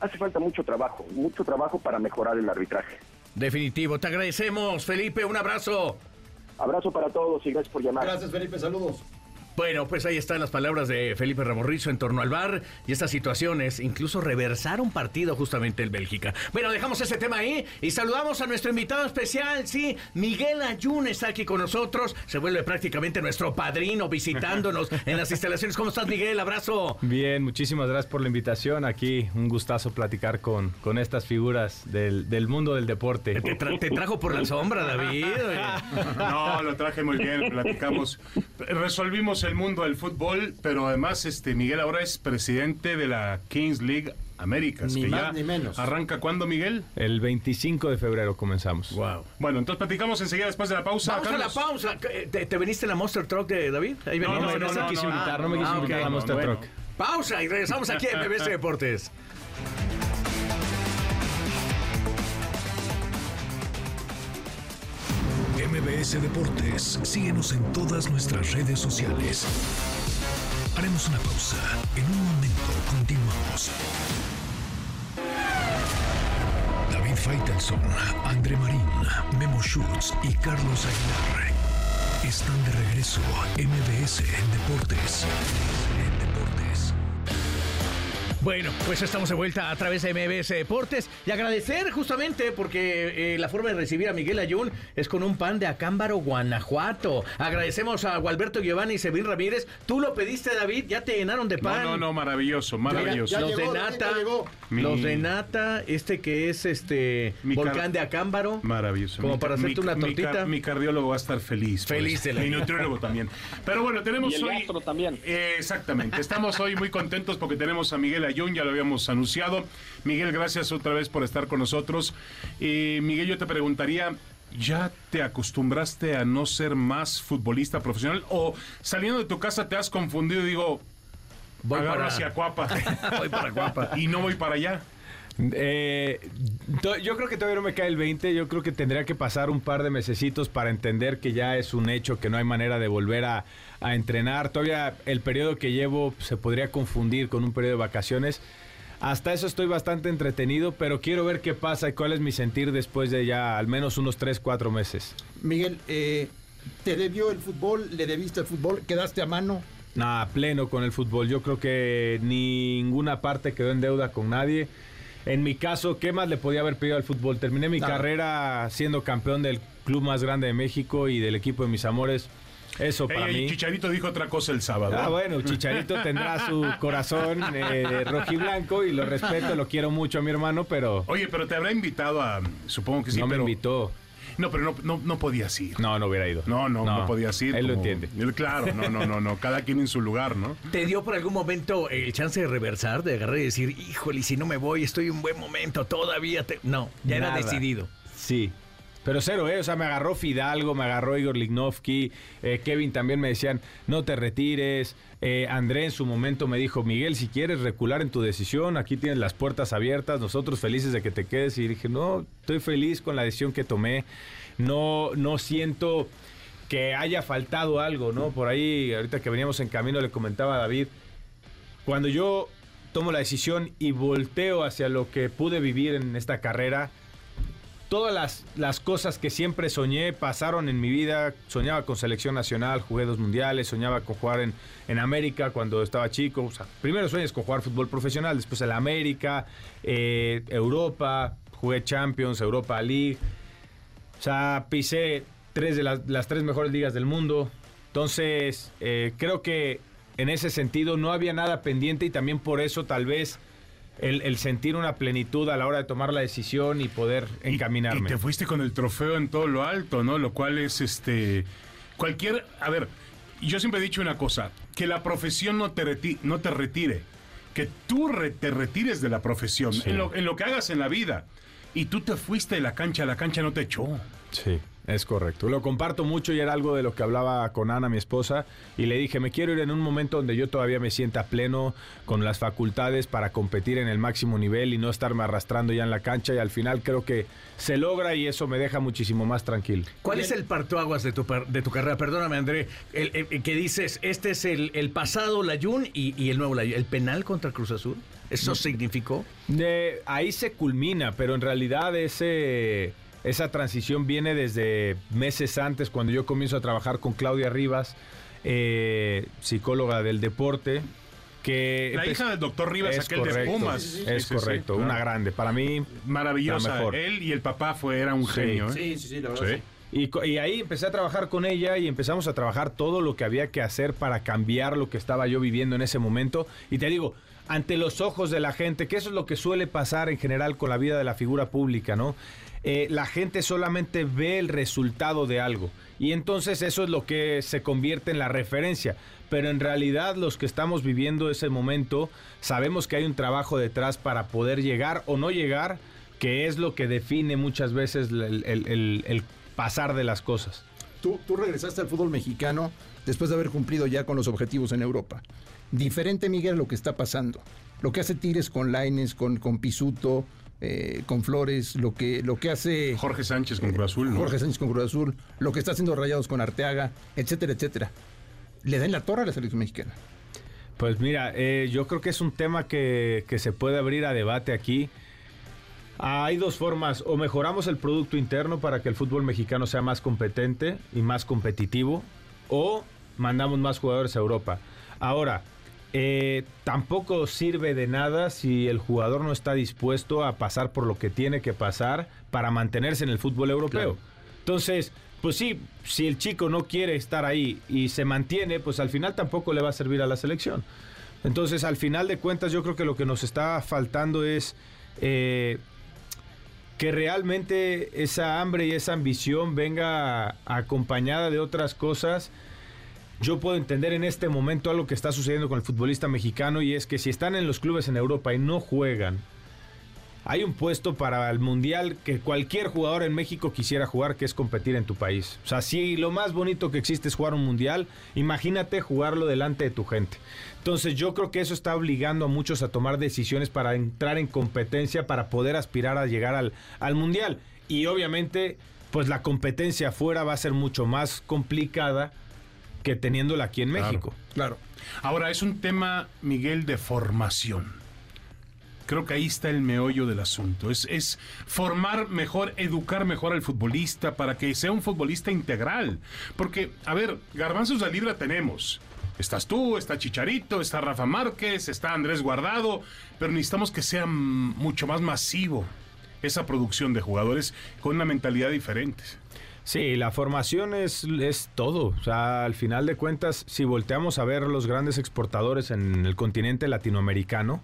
Speaker 5: hace falta mucho trabajo, mucho trabajo para mejorar el arbitraje.
Speaker 2: Definitivo. Te agradecemos, Felipe. Un abrazo.
Speaker 5: Abrazo para todos y gracias por llamar.
Speaker 4: Gracias, Felipe. Saludos.
Speaker 2: Bueno, pues ahí están las palabras de Felipe Ramorrizo en torno al bar y estas situaciones, incluso reversar un partido justamente en Bélgica. Bueno, dejamos ese tema ahí y saludamos a nuestro invitado especial, sí, Miguel Ayun está aquí con nosotros, se vuelve prácticamente nuestro padrino visitándonos en las instalaciones. ¿Cómo estás, Miguel? Abrazo.
Speaker 6: Bien, muchísimas gracias por la invitación. Aquí un gustazo platicar con, con estas figuras del, del mundo del deporte.
Speaker 2: Te, tra te, trajo por la sombra, David.
Speaker 7: no, lo traje muy bien, platicamos. Resolvimos el mundo del fútbol, pero además este Miguel ahora es presidente de la Kings League Américas,
Speaker 4: ni
Speaker 7: que
Speaker 4: más
Speaker 7: ya
Speaker 4: ni menos.
Speaker 7: arranca cuándo, Miguel?
Speaker 6: El 25 de febrero comenzamos.
Speaker 2: Wow.
Speaker 7: Bueno, entonces platicamos enseguida después de la pausa.
Speaker 2: Vamos
Speaker 7: Carlos.
Speaker 2: a la pausa. ¿Te, te veniste en la Monster Truck de David? Ahí
Speaker 6: No,
Speaker 2: venimos
Speaker 6: no, no,
Speaker 2: esa.
Speaker 6: me quiso
Speaker 2: Ah,
Speaker 6: invitar, no me quiso
Speaker 2: ah,
Speaker 6: invitar
Speaker 2: ok.
Speaker 6: a la Monster
Speaker 7: bueno.
Speaker 6: Truck.
Speaker 2: Pausa y regresamos aquí en MBS Deportes.
Speaker 1: MBS Deportes, síguenos en todas nuestras redes sociales. Haremos una pausa. En un momento continuamos. David Faitelson, André Marín, Memo Schutz y Carlos Aguilar están de regreso. MBS Deportes. En Deportes.
Speaker 2: Bueno, pues estamos de vuelta a través de MBS Deportes y agradecer justamente porque eh, la forma de recibir a Miguel Ayun es con un pan de Acámbaro, Guanajuato. Agradecemos a Gualberto Giovanni y Sevín Ramírez. Tú lo pediste, David, ya te llenaron de
Speaker 7: No,
Speaker 2: pan.
Speaker 7: no, no, maravilloso, maravilloso.
Speaker 4: Ya
Speaker 2: los
Speaker 4: llegó,
Speaker 2: de nata.
Speaker 7: Mi-
Speaker 2: los de nata, este que es este
Speaker 7: Mi car-
Speaker 2: volcán de Acámbaro.
Speaker 7: Maravilloso.
Speaker 2: Como
Speaker 7: Mi
Speaker 2: para hacerte
Speaker 7: mi-
Speaker 2: una tortita.
Speaker 7: Mi, cardiólogo va a estar feliz. por
Speaker 2: Feliz la
Speaker 7: Mi nutriólogo también. Pero bueno, tenemos
Speaker 5: Y el
Speaker 7: hoy.
Speaker 5: también.
Speaker 7: Eh, exactamente. Estamos hoy muy contentos porque tenemos a Miguel Ayun, ya lo habíamos anunciado. Miguel, gracias otra vez por estar con nosotros. Eh, Miguel, yo te preguntaría. ¿Ya te acostumbraste a no ser más futbolista profesional? ¿O saliendo de tu casa te has confundido y digo,
Speaker 2: Voy para-
Speaker 7: hacia Cuapa
Speaker 2: Voy para Guapa.
Speaker 7: y no voy para allá?
Speaker 6: Eh, yo creo que todavía no me cae el 20. Yo creo que tendría que pasar un par de mesecitos para entender que ya es un hecho, que no hay manera de volver a, a entrenar. Todavía el periodo que llevo se podría confundir con un periodo de vacaciones. Hasta eso estoy bastante entretenido, pero quiero ver qué pasa y cuál es mi sentir después de ya al menos unos 3, 4 meses.
Speaker 4: Miguel, eh, ¿te debió el fútbol? ¿Le debiste el fútbol? ¿Quedaste a mano?
Speaker 6: Nada, pleno con el fútbol. Yo creo que ninguna parte quedó en deuda con nadie. En mi caso, ¿qué más le podía haber pedido al fútbol? Terminé mi
Speaker 4: Nada.
Speaker 6: carrera siendo campeón del club más grande de México y del equipo de mis amores. Eso para
Speaker 7: Ey,
Speaker 6: mí.
Speaker 7: Chicharito dijo otra cosa el sábado.
Speaker 6: Ah, bueno, Chicharito tendrá su corazón eh, rojiblanco y lo respeto, lo quiero mucho a mi hermano, pero
Speaker 7: Oye, pero te habrá invitado a. Supongo que sí,
Speaker 6: no me
Speaker 7: pero.
Speaker 6: invitó.
Speaker 7: No, pero no, no, no podías ir.
Speaker 6: No, no hubiera ido.
Speaker 7: No, no, no, podías ir.
Speaker 6: Él lo entiende.
Speaker 7: Él, claro, no, no, no, no. Cada quien en su lugar, ¿no?
Speaker 2: ¿Te dio por algún momento el chance de reversar, de agarrar y decir, híjole, si no me voy, estoy en un buen momento, todavía te... No, ya era decidido.
Speaker 6: Sí. Pero cero, ¿eh? O sea, me agarró Fidalgo, me agarró Igor Lignovsky, eh, Kevin también me decían, no te retires. Eh, André en su momento me dijo, Miguel, si quieres recular en tu decisión, aquí tienes las puertas abiertas, nosotros felices de que te quedes. Y dije, no, estoy feliz con la decisión que tomé. no, no siento que haya faltado algo, ¿no? Por ahí, ahorita que veníamos en camino, le comentaba a David, cuando yo tomo la decisión y volteo hacia lo que pude vivir en esta carrera, todas las, las, cosas que siempre soñé pasaron en mi vida. Soñaba con selección nacional, jugué dos mundiales, soñaba con jugar en, en América cuando estaba chico. O sea, primero sueñas con jugar fútbol profesional, después el América, eh, Europa, jugué Champions, Europa League. O sea, pisé tres de las, las tres mejores ligas del mundo. Entonces, eh, creo que en ese sentido no había nada pendiente y también por eso tal vez el, sentir una plenitud a la hora de tomar la decisión y poder encaminarme.
Speaker 7: Y, te fuiste con el trofeo en todo lo alto, ¿no? Lo cual es este. Cualquier. A ver, yo siempre he dicho una cosa: que la profesión no te, no te retire. Que tú te retires de la profesión, en, lo, en lo que hagas en la vida. Y tú te fuiste de la cancha, la cancha no te echó.
Speaker 6: Sí. Es correcto. Lo comparto mucho y era algo de lo que hablaba con Ana, mi esposa, y le dije, me quiero ir en un momento donde yo todavía me sienta pleno, con las facultades para competir en el máximo nivel y no estarme arrastrando ya en la cancha y al final creo que se logra y eso me deja muchísimo más tranquilo.
Speaker 2: ¿Cuál es el partoaguas de tu, de tu carrera? Perdóname, André, el, que dices, este es el, el pasado Layun y, y el nuevo Layun, el penal contra Cruz Azul. ¿Eso significó?
Speaker 6: De, ahí se culmina, pero en realidad ese esa transición viene desde meses antes, cuando yo comienzo a trabajar con Claudia Rivas, eh, psicóloga del deporte. Que
Speaker 7: la hija del doctor Rivas, aquel de Pumas.
Speaker 6: es correcto, una grande. Para mí,
Speaker 7: maravillosa. Él y el papá fue, era un genio.
Speaker 2: ¿eh? Sí, sí, sí, la verdad.
Speaker 6: Y, y, ahí empecé a trabajar con ella y empezamos a trabajar todo lo que había que hacer para cambiar lo que estaba yo viviendo en ese momento. Y te digo, ante los ojos de la gente, que eso es lo que suele pasar en general con la vida de la figura pública, ¿no? Eh, la gente solamente ve el resultado de algo. Y entonces eso es lo que se convierte en la referencia. Pero en realidad los que estamos viviendo ese momento sabemos que hay un trabajo detrás para poder llegar o no llegar, que es lo que define muchas veces el, pasar de las cosas.
Speaker 4: Tú, tú regresaste al fútbol mexicano después de haber cumplido ya con los objetivos en Europa. Diferente, Miguel, lo que está pasando. Lo que hace Tigres con Laines, con, con Pisuto, eh, con Flores, lo que, lo que hace...
Speaker 7: Jorge Sánchez con Cruz Azul,
Speaker 4: Jorge Sánchez con Cruz Azul, lo que está haciendo Rayados con Arteaga, etcétera, etcétera. ¿Le den la torre a la selección mexicana?
Speaker 6: Pues mira, eh, yo creo que es un tema que, que se puede abrir a debate aquí. Hay dos formas, o mejoramos el producto interno para que el fútbol mexicano sea más competente y más competitivo, o mandamos más jugadores a Europa. Ahora, eh, tampoco sirve de nada si el jugador no está dispuesto a pasar por lo que tiene que pasar para mantenerse en el fútbol europeo. Entonces, pues sí, si el chico no quiere estar ahí y se mantiene, pues al final tampoco le va a servir a la selección. Entonces, al final de cuentas, yo creo que lo que nos está faltando es eh, que realmente esa hambre y esa ambición venga acompañada de otras cosas yo puedo entender en este momento algo que está sucediendo con el futbolista mexicano y es que si están en los clubes en Europa y no juegan, hay un puesto para el mundial que cualquier jugador en México quisiera jugar, que es competir en tu país. O sea, si lo más bonito que existe es jugar un mundial, imagínate jugarlo delante de tu gente. Entonces yo creo que eso está obligando a muchos a tomar decisiones para entrar en competencia, para poder aspirar a llegar al, al mundial. Y obviamente, pues la competencia afuera va a ser mucho más complicada que teniéndola aquí en México.
Speaker 7: Claro. Ahora, es un tema, Miguel, de formación. Creo que ahí está el meollo del asunto. Es, es formar mejor, educar mejor al futbolista para que sea un futbolista integral. Porque, a ver, garbanzos de libra tenemos. Estás tú, está Chicharito, está Rafa Márquez, está Andrés Guardado, pero necesitamos que sea mucho más masivo esa producción de jugadores con una mentalidad diferente.
Speaker 6: Sí, la formación es, es todo. O sea, al final de cuentas, si volteamos a ver los grandes exportadores en el continente latinoamericano,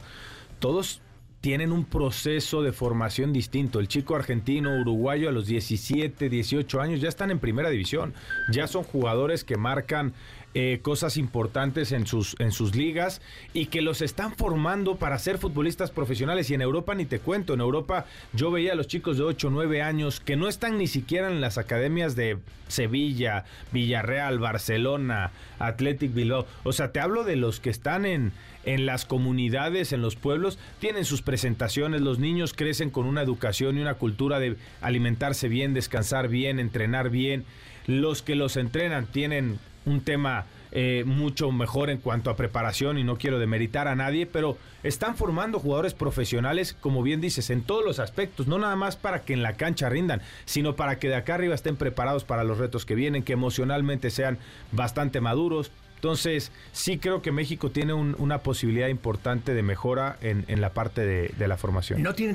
Speaker 6: todos tienen un proceso de formación distinto. El chico argentino, uruguayo a los 17, 18 años ya están en primera división. Ya son jugadores que marcan eh, cosas importantes en sus, en sus ligas y que los están formando para ser futbolistas profesionales. Y en Europa ni te cuento, en Europa yo veía a los chicos de 8 o 9 años que no están ni siquiera en las academias de Sevilla, Villarreal, Barcelona, Athletic Bilbao. O sea, te hablo de los que están en, en las comunidades, en los pueblos, tienen sus presentaciones. Los niños crecen con una educación y una cultura de alimentarse bien, descansar bien, entrenar bien. Los que los entrenan tienen un tema eh, mucho mejor en cuanto a preparación y no quiero demeritar a nadie, pero están formando jugadores profesionales, como bien dices, en todos los aspectos, no nada más para que en la cancha rindan, sino para que de acá arriba estén preparados para los retos que vienen, que emocionalmente sean bastante maduros. Entonces, sí creo que México tiene una posibilidad importante de mejora en, la parte de, la formación.
Speaker 2: ¿No tiene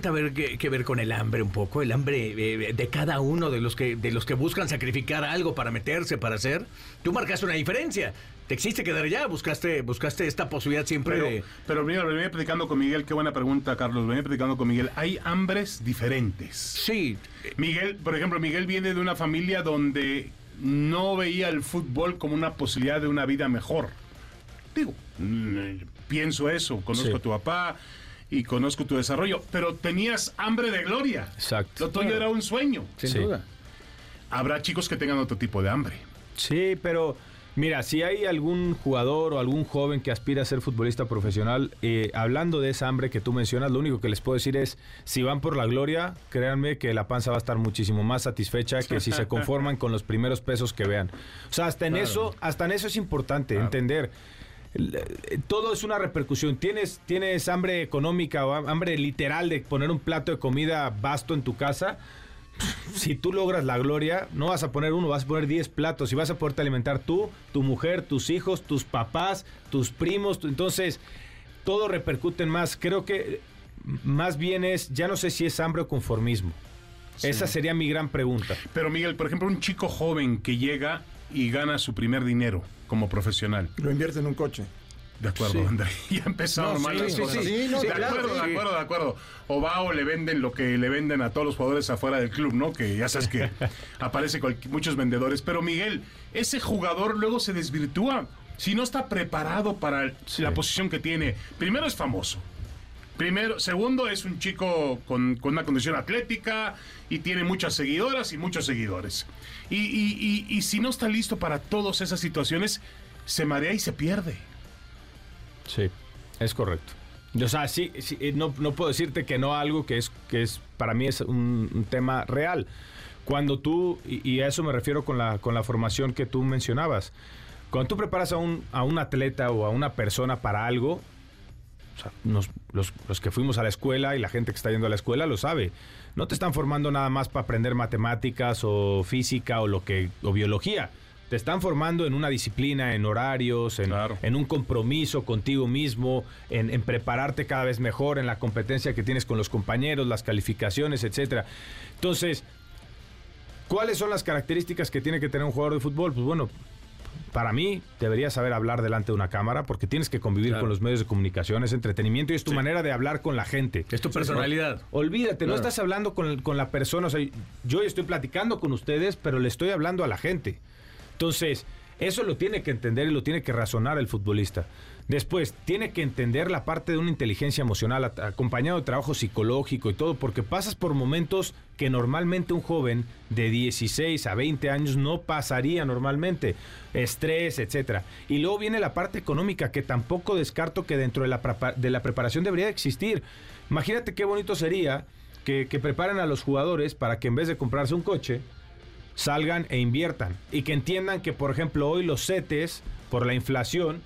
Speaker 2: que, ver con el hambre un poco? El hambre eh, de cada uno de los, que, de los que buscan sacrificar algo para meterse, para hacer. Tú marcaste una diferencia. Te existe quedar ya, buscaste, buscaste esta posibilidad siempre
Speaker 7: pero, Pero mira, venía platicando con Miguel, qué buena pregunta, Carlos. Venía platicando con Miguel. Hay hambres diferentes.
Speaker 2: Sí.
Speaker 7: Miguel, por ejemplo, Miguel viene de una familia donde no veía el fútbol como una posibilidad de una vida mejor. Digo, mm, pienso eso, conozco a tu papá y conozco tu desarrollo, pero tenías hambre de gloria.
Speaker 6: Exacto.
Speaker 7: Lo tuyo era un sueño.
Speaker 2: Sin duda.
Speaker 7: Habrá chicos que tengan otro tipo de hambre.
Speaker 6: Sí, pero Mira, si hay algún jugador o algún joven que aspira a ser futbolista profesional, eh, hablando de esa hambre que tú mencionas, lo único que les puedo decir es, si van por la gloria, créanme que la panza va a estar muchísimo más satisfecha que si se conforman con los primeros pesos que vean. O sea, hasta en eso, hasta en eso es importante entender eh, todo es una repercusión. Tienes, tienes hambre económica o hambre literal de poner un plato de comida vasto en tu casa si tú logras la gloria, no vas a poner uno, vas a poner 10 platos y vas a poderte alimentar tú, tu mujer, tus hijos, tus papás, tus primos. Entonces, todo repercute en más. Creo que más bien es, ya no sé si es hambre o conformismo. Esa sería mi gran pregunta.
Speaker 7: Pero Miguel, por ejemplo, un chico joven que llega y gana su primer dinero como profesional.
Speaker 4: Lo invierte en un coche.
Speaker 7: De acuerdo, André. Ya empezaron mal
Speaker 4: las cosas. de
Speaker 7: acuerdo, de acuerdo, de acuerdo. O va o le venden lo que le venden a todos los jugadores afuera del club, ¿no? Que ya sabes que aparece con muchos vendedores. Pero Miguel, ese jugador luego se desvirtúa. Si no está preparado para la posición que tiene, primero es famoso. Primero, segundo, es un chico con, una condición atlética y tiene muchas seguidoras y muchos seguidores. Y, y si no está listo para todas esas situaciones, se marea y se pierde.
Speaker 6: Sí, es correcto. O sea, sí, eh, no, puedo decirte que no algo que es, que es para mí es un, tema real. Cuando tú, y, a eso me refiero con la, con la formación que tú mencionabas, cuando tú preparas a un, a un atleta o a una persona para algo, o sea, los, los, que fuimos a la escuela y la gente que está yendo a la escuela lo sabe. No te están formando nada más para aprender matemáticas o física o lo que o biología te están formando en una disciplina, en horarios, en, un compromiso contigo mismo, en, prepararte cada vez mejor, en la competencia que tienes con los compañeros, las calificaciones, etcétera. Entonces, ¿cuáles son las características que tiene que tener un jugador de fútbol? Pues bueno, para mí deberías saber hablar delante de una cámara porque tienes que convivir con los medios de comunicación, es entretenimiento y es tu manera de hablar con la gente.
Speaker 2: Es tu personalidad.
Speaker 6: olvídate, no estás hablando con, con la persona. O sea, yo estoy platicando con ustedes, pero le estoy hablando a la gente. Entonces, eso lo tiene que entender y lo tiene que razonar el futbolista. Después, tiene que entender la parte de una inteligencia emocional acompañado de trabajo psicológico y todo, porque pasas por momentos que normalmente un joven de 16 a 20 años no pasaría normalmente. Estrés, etcétera. Y luego viene la parte económica, que tampoco descarto que dentro de la, de la preparación debería existir. Imagínate qué bonito sería que, que preparen a los jugadores para que en vez de comprarse un coche, salgan e inviertan. Y que entiendan que, por ejemplo, hoy los CETES, por la inflación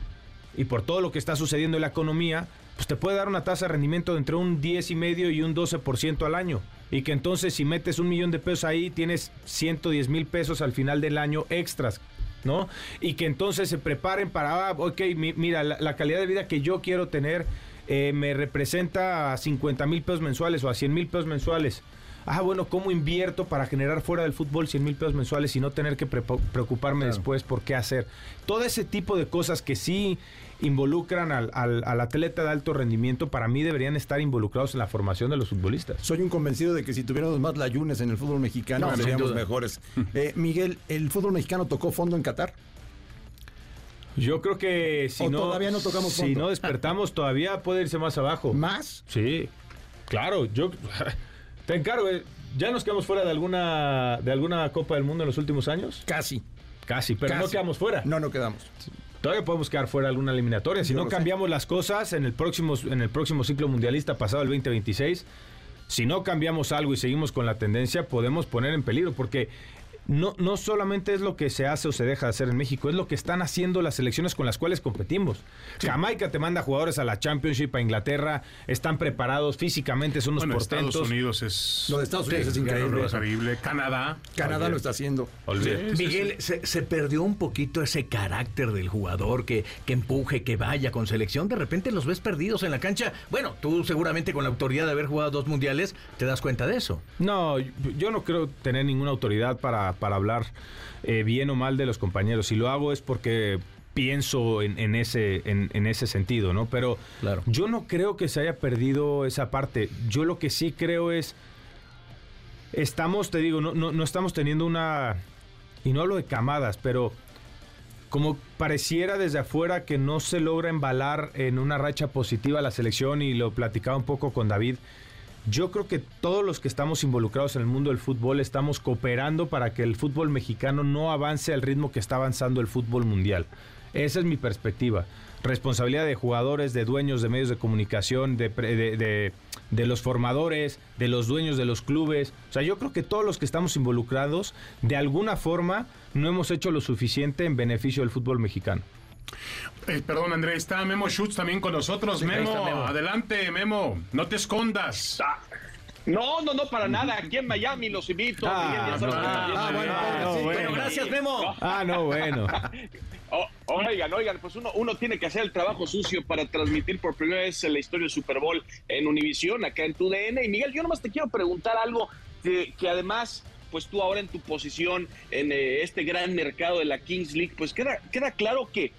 Speaker 6: y por todo lo que está sucediendo en la economía, pues te puede dar una tasa de rendimiento de entre un 10 y medio y un 12% al año. Y que entonces si metes un millón de pesos ahí, tienes 110 mil pesos al final del año extras. ¿No? Y que entonces se preparen para, ah, ok, mira, la, calidad de vida que yo quiero tener eh, me representa a 50 mil pesos mensuales o a 100 mil pesos mensuales ah, bueno, ¿cómo invierto para generar fuera del fútbol 100 mil pesos mensuales y no tener que preocuparme después por qué hacer? Todo ese tipo de cosas que sí involucran al, atleta de alto rendimiento, para mí deberían estar involucrados en la formación de los futbolistas.
Speaker 4: Soy un convencido de que si tuviéramos más layunes en el fútbol mexicano, seríamos mejores. Eh, Miguel, ¿el fútbol mexicano tocó fondo en Qatar?
Speaker 6: Yo creo que si no
Speaker 4: todavía no tocamos
Speaker 6: si no despertamos todavía puede irse más abajo.
Speaker 4: ¿Más?
Speaker 6: Sí. Claro, yo te encargo, eh, ¿ya nos quedamos fuera de alguna, de alguna Copa del Mundo en los últimos años?
Speaker 4: Casi.
Speaker 6: Casi, pero no quedamos fuera.
Speaker 4: No, no quedamos.
Speaker 6: todavía podemos quedar fuera de alguna eliminatoria. Si no cambiamos las cosas en el próximo, en el próximo ciclo mundialista pasado el 2026, si no cambiamos algo y seguimos con la tendencia, podemos poner en peligro, porque no, no solamente es lo que se hace o se deja de hacer en México, es lo que están haciendo las selecciones con las cuales competimos. Jamaica te manda jugadores a la Championship, a Inglaterra, están preparados físicamente, son unos
Speaker 7: Bueno,
Speaker 6: portentos.
Speaker 7: Estados Unidos es
Speaker 4: Lo de Estados Unidos es increíble.
Speaker 7: increíble. Canadá.
Speaker 4: Canadá lo está haciendo.
Speaker 2: Miguel, se, se perdió un poquito ese carácter del jugador que, que empuje, que vaya con selección. De repente los ves perdidos en la cancha. Bueno, tú seguramente con la autoridad de haber jugado dos mundiales te das cuenta de eso.
Speaker 6: No, yo no creo tener ninguna autoridad para, para hablar eh, bien o mal de los compañeros. Si lo hago es porque pienso en, en ese, en, en ese sentido, ¿no? Pero
Speaker 2: Claro.
Speaker 6: yo no creo que se haya perdido esa parte. Yo lo que sí creo es, estamos, te digo, no, no, no estamos teniendo una, y no hablo de camadas, pero como pareciera desde afuera que no se logra embalar en una racha positiva la selección y lo platicaba un poco con David. Yo creo que todos los que estamos involucrados en el mundo del fútbol estamos cooperando para que el fútbol mexicano no avance al ritmo que está avanzando el fútbol mundial. Esa es mi perspectiva. Responsabilidad de jugadores, de dueños de medios de comunicación, de, los formadores, de los dueños de los clubes. O sea, yo creo que todos los que estamos involucrados, de alguna forma, no hemos hecho lo suficiente en beneficio del fútbol mexicano.
Speaker 7: Eh, perdón, André, está Memo Schutz también con nosotros. Memo, adelante, Memo. No te escondas.
Speaker 3: Ah, No, no, no, para nada. Aquí en Miami los invito.
Speaker 6: Ah, no, ah,
Speaker 4: ah,
Speaker 6: Ah, no,
Speaker 4: sí.
Speaker 6: Bueno,
Speaker 2: gracias, Memo.
Speaker 6: Ah, no, bueno.
Speaker 3: Oh, oigan, oigan, pues uno, uno tiene que hacer el trabajo sucio para transmitir por primera vez la historia del Super Bowl en Univisión, acá en tu DN. Y Miguel, yo nomás te quiero preguntar algo que, que además, pues tú ahora en tu posición en eh, este gran mercado de la Kings League, pues queda, queda claro que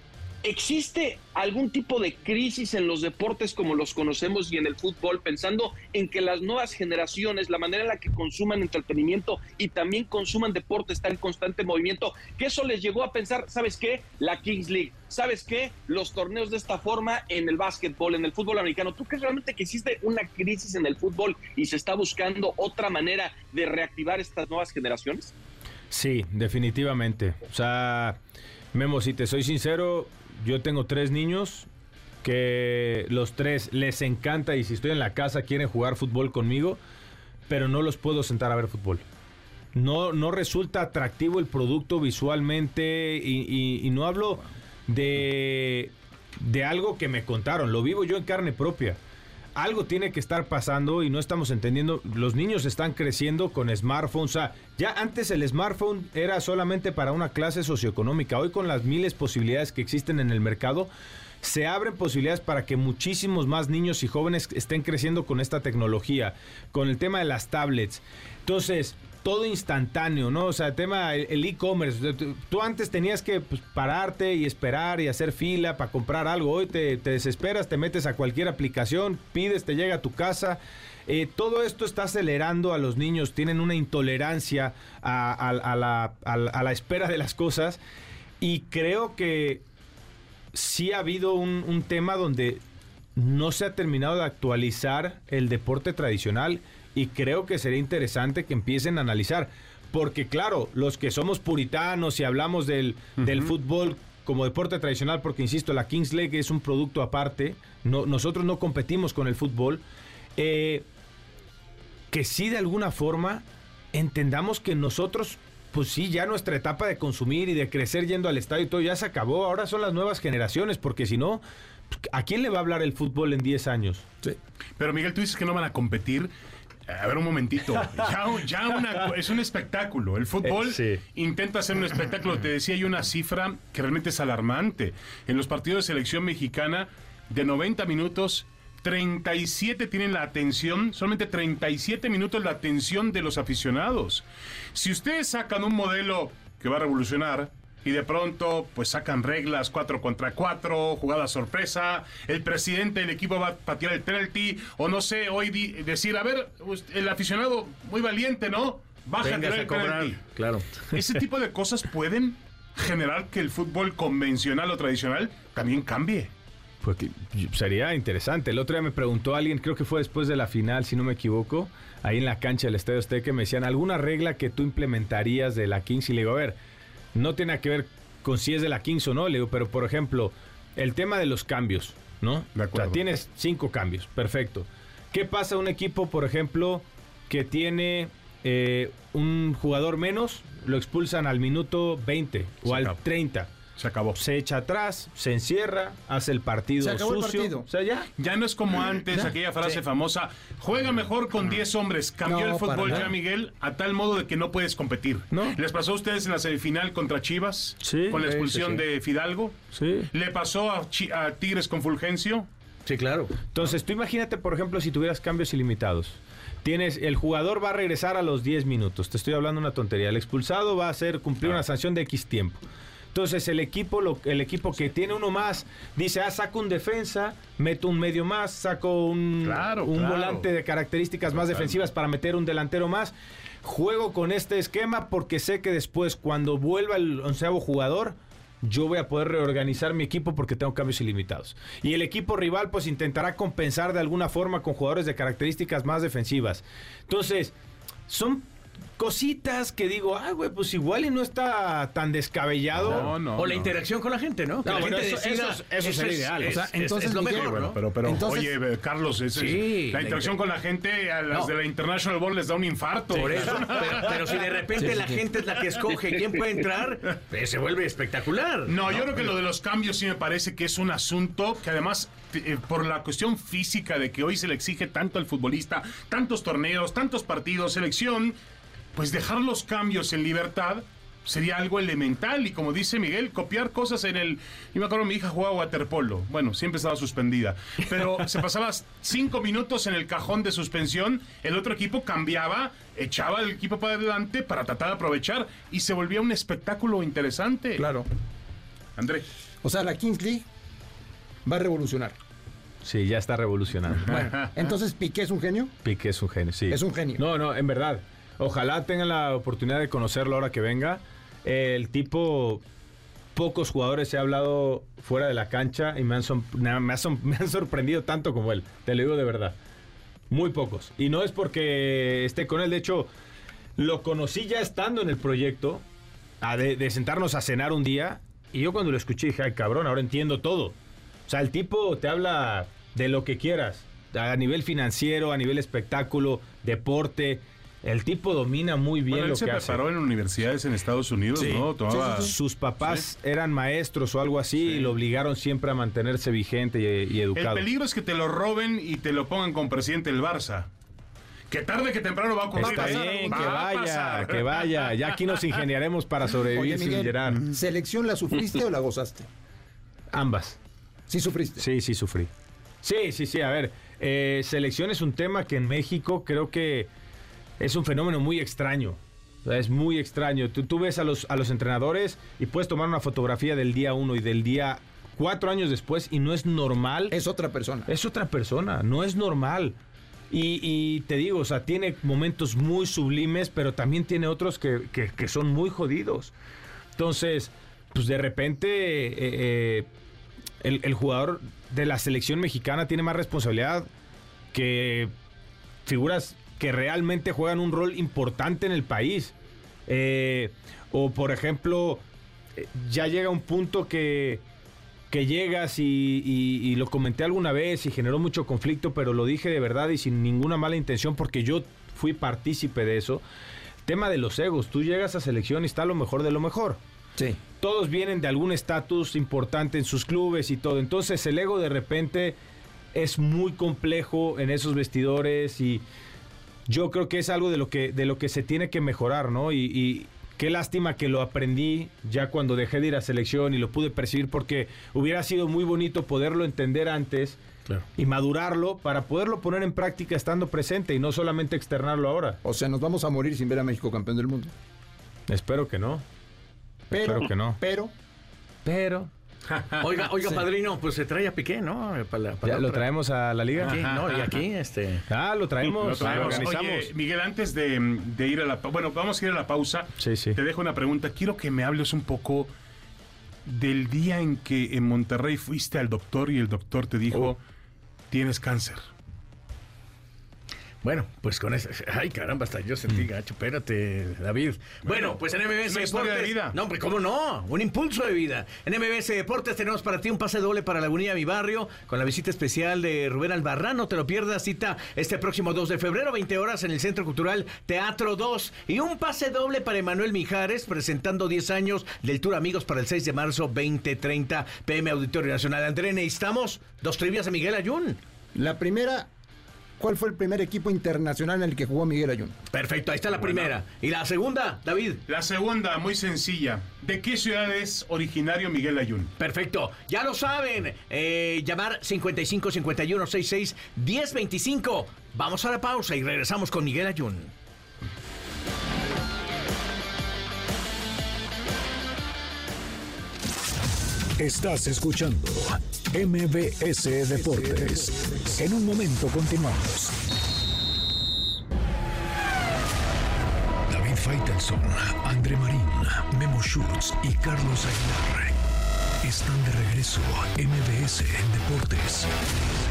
Speaker 3: ¿Existe algún tipo de crisis en los deportes como los conocemos y en el fútbol, pensando en que las nuevas generaciones, la manera en la que consuman entretenimiento y también consuman deporte está en constante movimiento? Que eso les llegó a pensar, ¿sabes qué? La Kings League, ¿sabes qué? Los torneos de esta forma en el básquetbol, en el fútbol americano. ¿Tú crees realmente que existe una crisis en el fútbol y se está buscando otra manera de reactivar estas nuevas generaciones?
Speaker 6: Sí, definitivamente. O sea, Memo, si te soy sincero, yo tengo tres niños que los tres les encanta y si estoy en la casa quieren jugar fútbol conmigo, pero no los puedo sentar a ver fútbol. No, no resulta atractivo el producto visualmente y, no hablo de, de algo que me contaron, lo vivo yo en carne propia. Algo tiene que estar pasando y no estamos entendiendo. Los niños están creciendo con smartphones. O sea, ya antes el smartphone era solamente para una clase socioeconómica. Hoy con las miles posibilidades que existen en el mercado, se abren posibilidades para que muchísimos más niños y jóvenes estén creciendo con esta tecnología, con el tema de las tablets. Entonces, todo instantáneo, ¿no? O sea, el tema, el e-commerce. Tú- antes tenías que pues, pararte y esperar y hacer fila para comprar algo. Hoy te, te desesperas, te metes a cualquier aplicación, pides, te llega a tu casa. Eh, todo esto está acelerando a los niños, tienen una intolerancia a, la, a la- espera de las cosas. Y creo que sí ha habido un tema donde no se ha terminado de actualizar el deporte tradicional y creo que sería interesante que empiecen a analizar. Porque claro, los que somos puritanos y hablamos del, del fútbol como deporte tradicional, porque insisto, la Kings League es un producto aparte, no, nosotros no competimos con el fútbol, eh, que sí de alguna forma entendamos que nosotros, pues sí, ya nuestra etapa de consumir y de crecer yendo al estadio y todo ya se acabó, ahora son las nuevas generaciones, porque si no, ¿a quién le va a hablar el fútbol en 10 años?
Speaker 7: Pero Miguel, tú dices que no van a competir. A ver un momentito. Ya, ya una- es un espectáculo. El fútbol
Speaker 6: Eh, sí.
Speaker 7: intenta hacer un espectáculo. Te decía, hay una cifra que realmente es alarmante. En los partidos de selección mexicana, de 90 minutos, 37 tienen la atención, solamente 37 minutos la atención de los aficionados. Si ustedes sacan un modelo que va a revolucionar, y de pronto pues sacan reglas 4 contra 4, jugada sorpresa, el presidente del equipo va a patear el penalty, o no sé, hoy di- decir, a ver, el aficionado muy valiente, ¿no? Baja el penalti.
Speaker 2: Claro.
Speaker 7: Ese tipo de cosas pueden generar que el fútbol convencional o tradicional también cambie.
Speaker 6: Porque sería interesante. El otro día me preguntó alguien, creo que fue después de la final, si no me equivoco, ahí en la cancha del Estadio Azteca, me decían, ¿alguna regla que tú implementarías de la Kings? Y le digo, a ver, no tiene que ver con si es de la Kings o no, le digo, pero por ejemplo, el tema de los cambios, ¿no?
Speaker 7: De
Speaker 6: O
Speaker 7: acuerdo.
Speaker 6: sea, tienes cinco cambios, perfecto. ¿Qué pasa a un equipo, por ejemplo, que tiene eh, un jugador menos, lo expulsan al minuto 20 o
Speaker 7: Se
Speaker 6: al
Speaker 7: acabó.
Speaker 6: 30?
Speaker 7: Se acabó.
Speaker 6: Se echa atrás, se encierra, hace el partido
Speaker 4: Se acabó el
Speaker 6: sucio.
Speaker 4: partido.
Speaker 6: O sea, ya.
Speaker 7: Ya no es como antes, aquella frase famosa, juega mejor con 10 hombres. Cambió
Speaker 4: No,
Speaker 7: el fútbol ya. Miguel, a tal modo de que no puedes competir.
Speaker 6: No.
Speaker 7: ¿Les pasó a ustedes en la semifinal contra Chivas?
Speaker 6: Sí,
Speaker 7: Con la expulsión
Speaker 6: sí, sí.
Speaker 7: de Fidalgo.
Speaker 6: Sí.
Speaker 7: ¿Le pasó a, Tigres con Fulgencio?
Speaker 2: Sí, claro.
Speaker 6: Entonces, tú imagínate, por ejemplo, si tuvieras cambios ilimitados. Tienes, el jugador va a regresar a los 10 minutos. Te estoy hablando una tontería. El expulsado va a hacer cumplir una sanción de X tiempo. Entonces, el equipo, lo- el equipo que tiene uno más, dice, ah, saco un defensa, meto un medio más, saco un,
Speaker 7: Claro,
Speaker 6: un
Speaker 7: claro.
Speaker 6: volante de características más defensivas para meter un delantero más. Juego con este esquema porque sé que después, cuando vuelva el onceavo jugador, yo voy a poder reorganizar mi equipo porque tengo cambios ilimitados. Y el equipo rival pues intentará compensar de alguna forma con jugadores de características más defensivas. Entonces, son cositas que digo, ah, güey, pues igual y no está tan descabellado.
Speaker 7: No, no.
Speaker 2: o la
Speaker 7: no.
Speaker 2: interacción con la gente, ¿no? Que
Speaker 6: No,
Speaker 2: la
Speaker 6: bueno,
Speaker 2: gente
Speaker 6: eso-
Speaker 2: decida,
Speaker 6: eso es- eso sería
Speaker 2: es-
Speaker 6: ideal.
Speaker 2: es-
Speaker 4: O sea,
Speaker 2: es-
Speaker 4: entonces,
Speaker 2: es lo
Speaker 4: Miguel,
Speaker 2: mejor,
Speaker 7: Bueno,
Speaker 2: ¿no?
Speaker 7: pero, pero
Speaker 4: Entonces-
Speaker 7: oye, Carlos, es- es-
Speaker 2: Sí,
Speaker 7: la
Speaker 2: la
Speaker 7: interacción
Speaker 2: inter-
Speaker 7: con la gente a las
Speaker 2: No.
Speaker 7: de la International Board les da un infarto.
Speaker 2: Por eso, pero, pero si de repente la gente es la que escoge quién puede entrar, pues se vuelve espectacular.
Speaker 7: No, yo creo que lo de los cambios sí me parece que es un asunto que además, eh, por la cuestión física de que hoy se le exige tanto al futbolista, tantos torneos, tantos partidos, selección, pues dejar los cambios en libertad sería algo elemental y como dice Miguel, copiar cosas en el... Yo me acuerdo mi hija jugaba waterpolo, bueno, siempre estaba suspendida, pero se pasaba cinco minutos en el cajón de suspensión, el otro equipo cambiaba, echaba el equipo para adelante para tratar de aprovechar y se volvía un espectáculo interesante.
Speaker 4: Claro.
Speaker 7: André.
Speaker 4: O sea, la Kings League va a revolucionar.
Speaker 6: Sí, ya está revolucionando.
Speaker 4: Bueno, entonces Piqué es un genio.
Speaker 6: Piqué es un genio, sí.
Speaker 4: Es un genio.
Speaker 6: No, no, en verdad. Ojalá tengan la oportunidad de conocerlo ahora que venga. El tipo, pocos jugadores he hablado fuera de la cancha y me han, me me han sorprendido tanto como él. Te lo digo de verdad. Muy pocos. Y no es porque esté con él. De hecho, lo conocí ya estando en el proyecto, de, de sentarnos a cenar un día. Y yo cuando lo escuché dije, ay cabrón, ahora entiendo todo. O sea, el tipo te habla de lo que quieras. A nivel financiero, a nivel espectáculo, deporte. El tipo domina muy bien
Speaker 7: Bueno, él
Speaker 6: lo
Speaker 7: se
Speaker 6: que hace.
Speaker 7: en universidades en Estados Unidos,
Speaker 6: Sí.
Speaker 7: ¿no? Tomaba...
Speaker 6: Sus papás eran maestros o algo así y lo obligaron siempre a mantenerse vigente y, y
Speaker 7: El
Speaker 6: educado.
Speaker 7: peligro es que te lo roben y te lo pongan como presidente del Barça. Que tarde que temprano va a ocurrir.
Speaker 6: Está bien,
Speaker 7: Va
Speaker 6: que vaya, que vaya. Ya aquí nos ingeniaremos para sobrevivir
Speaker 4: Oye,
Speaker 6: sin
Speaker 4: Miguel,
Speaker 6: Gerard.
Speaker 4: ¿selección la sufriste o la gozaste?
Speaker 6: Ambas.
Speaker 4: Sí sufriste.
Speaker 6: Sí, sí, sufrí. Sí, sí, sí. A ver, eh, selección es un tema que en México creo que es un fenómeno muy extraño. Es muy extraño. Tú, tú ves a los, a los entrenadores y puedes tomar una fotografía del día uno y del día cuatro años después y no es normal.
Speaker 4: Es otra persona.
Speaker 6: Es otra persona, no es normal. Y, y te digo, o sea, tiene momentos muy sublimes, pero también tiene otros que, que- que son muy jodidos. Entonces, pues de repente eh, eh, el, el jugador de la selección mexicana tiene más responsabilidad que figuras que realmente juegan un rol importante en el país. Eh, o por ejemplo, eh, ya llega un punto que, que llegas y, y- y lo comenté alguna vez y generó mucho conflicto, pero lo dije de verdad y sin ninguna mala intención porque yo fui partícipe de eso. Tema de los egos, tú llegas a selección y está lo mejor de lo mejor.
Speaker 4: Sí.
Speaker 6: Todos vienen de algún estatus importante en sus clubes y todo. Entonces el ego de repente es muy complejo en esos vestidores y yo creo que es algo de lo que, de lo que se tiene que mejorar, ¿no? Y, y qué lástima que lo aprendí ya cuando dejé de ir a selección y lo pude percibir porque hubiera sido muy bonito poderlo entender antes y madurarlo para poderlo poner en práctica estando presente y no solamente externarlo ahora.
Speaker 4: O sea, nos vamos a morir sin ver a México campeón del mundo.
Speaker 6: Espero que no.
Speaker 4: Pero,
Speaker 6: Espero que no.
Speaker 4: pero,
Speaker 6: Pero
Speaker 2: Oiga, oiga, padrino, pues se trae a Piqué, ¿no? Para la- para
Speaker 6: ya
Speaker 2: la
Speaker 6: lo traemos a la liga.
Speaker 2: Aquí, ¿no? Y aquí, este...
Speaker 6: Ah, lo traemos,
Speaker 7: Lo traemos.
Speaker 6: lo organizamos.
Speaker 7: Oye, Miguel, antes de, de ir a la... Bueno, vamos a ir a la pausa.
Speaker 6: Sí, sí.
Speaker 7: Te dejo una pregunta. Quiero que me hables un poco del día en que en Monterrey fuiste al doctor y el doctor te dijo,
Speaker 6: Oh.
Speaker 7: tienes cáncer.
Speaker 2: Bueno, pues con eso. Ay, caramba, hasta yo sentí gacho. Espérate, David. Bueno, pues en MBS Deportes.
Speaker 7: de vida.
Speaker 2: No, hombre, ¿cómo no? Un impulso de vida. En MBS Deportes tenemos para ti un pase doble para Lagunilla, mi barrio, con la visita especial de Rubén Albarrán. No te lo pierdas. Cita este próximo 2 de febrero, 20 horas, en el Centro Cultural Teatro 2. Y un pase doble para Emanuel Mijares, presentando 10 años del Tour Amigos para el 6 de marzo, 2030, PM Auditorio Nacional. André, necesitamos dos trivias a Miguel Ayun.
Speaker 4: La primera, ¿cuál fue el primer equipo internacional en el que jugó Miguel Ayun?
Speaker 2: Perfecto, ahí está la primera. Y la segunda, David.
Speaker 7: La segunda, muy sencilla. ¿De qué ciudad es originario Miguel Ayun?
Speaker 2: Perfecto, ya lo saben. Eh, llamar 55 51 66 10 25. Vamos a la pausa y regresamos con Miguel Ayun.
Speaker 1: Estás escuchando MBS Deportes. En un momento continuamos. David Faitelson, André Marín, Memo Schutz y Carlos Aguilar están de regreso. MBS Deportes. En Deportes.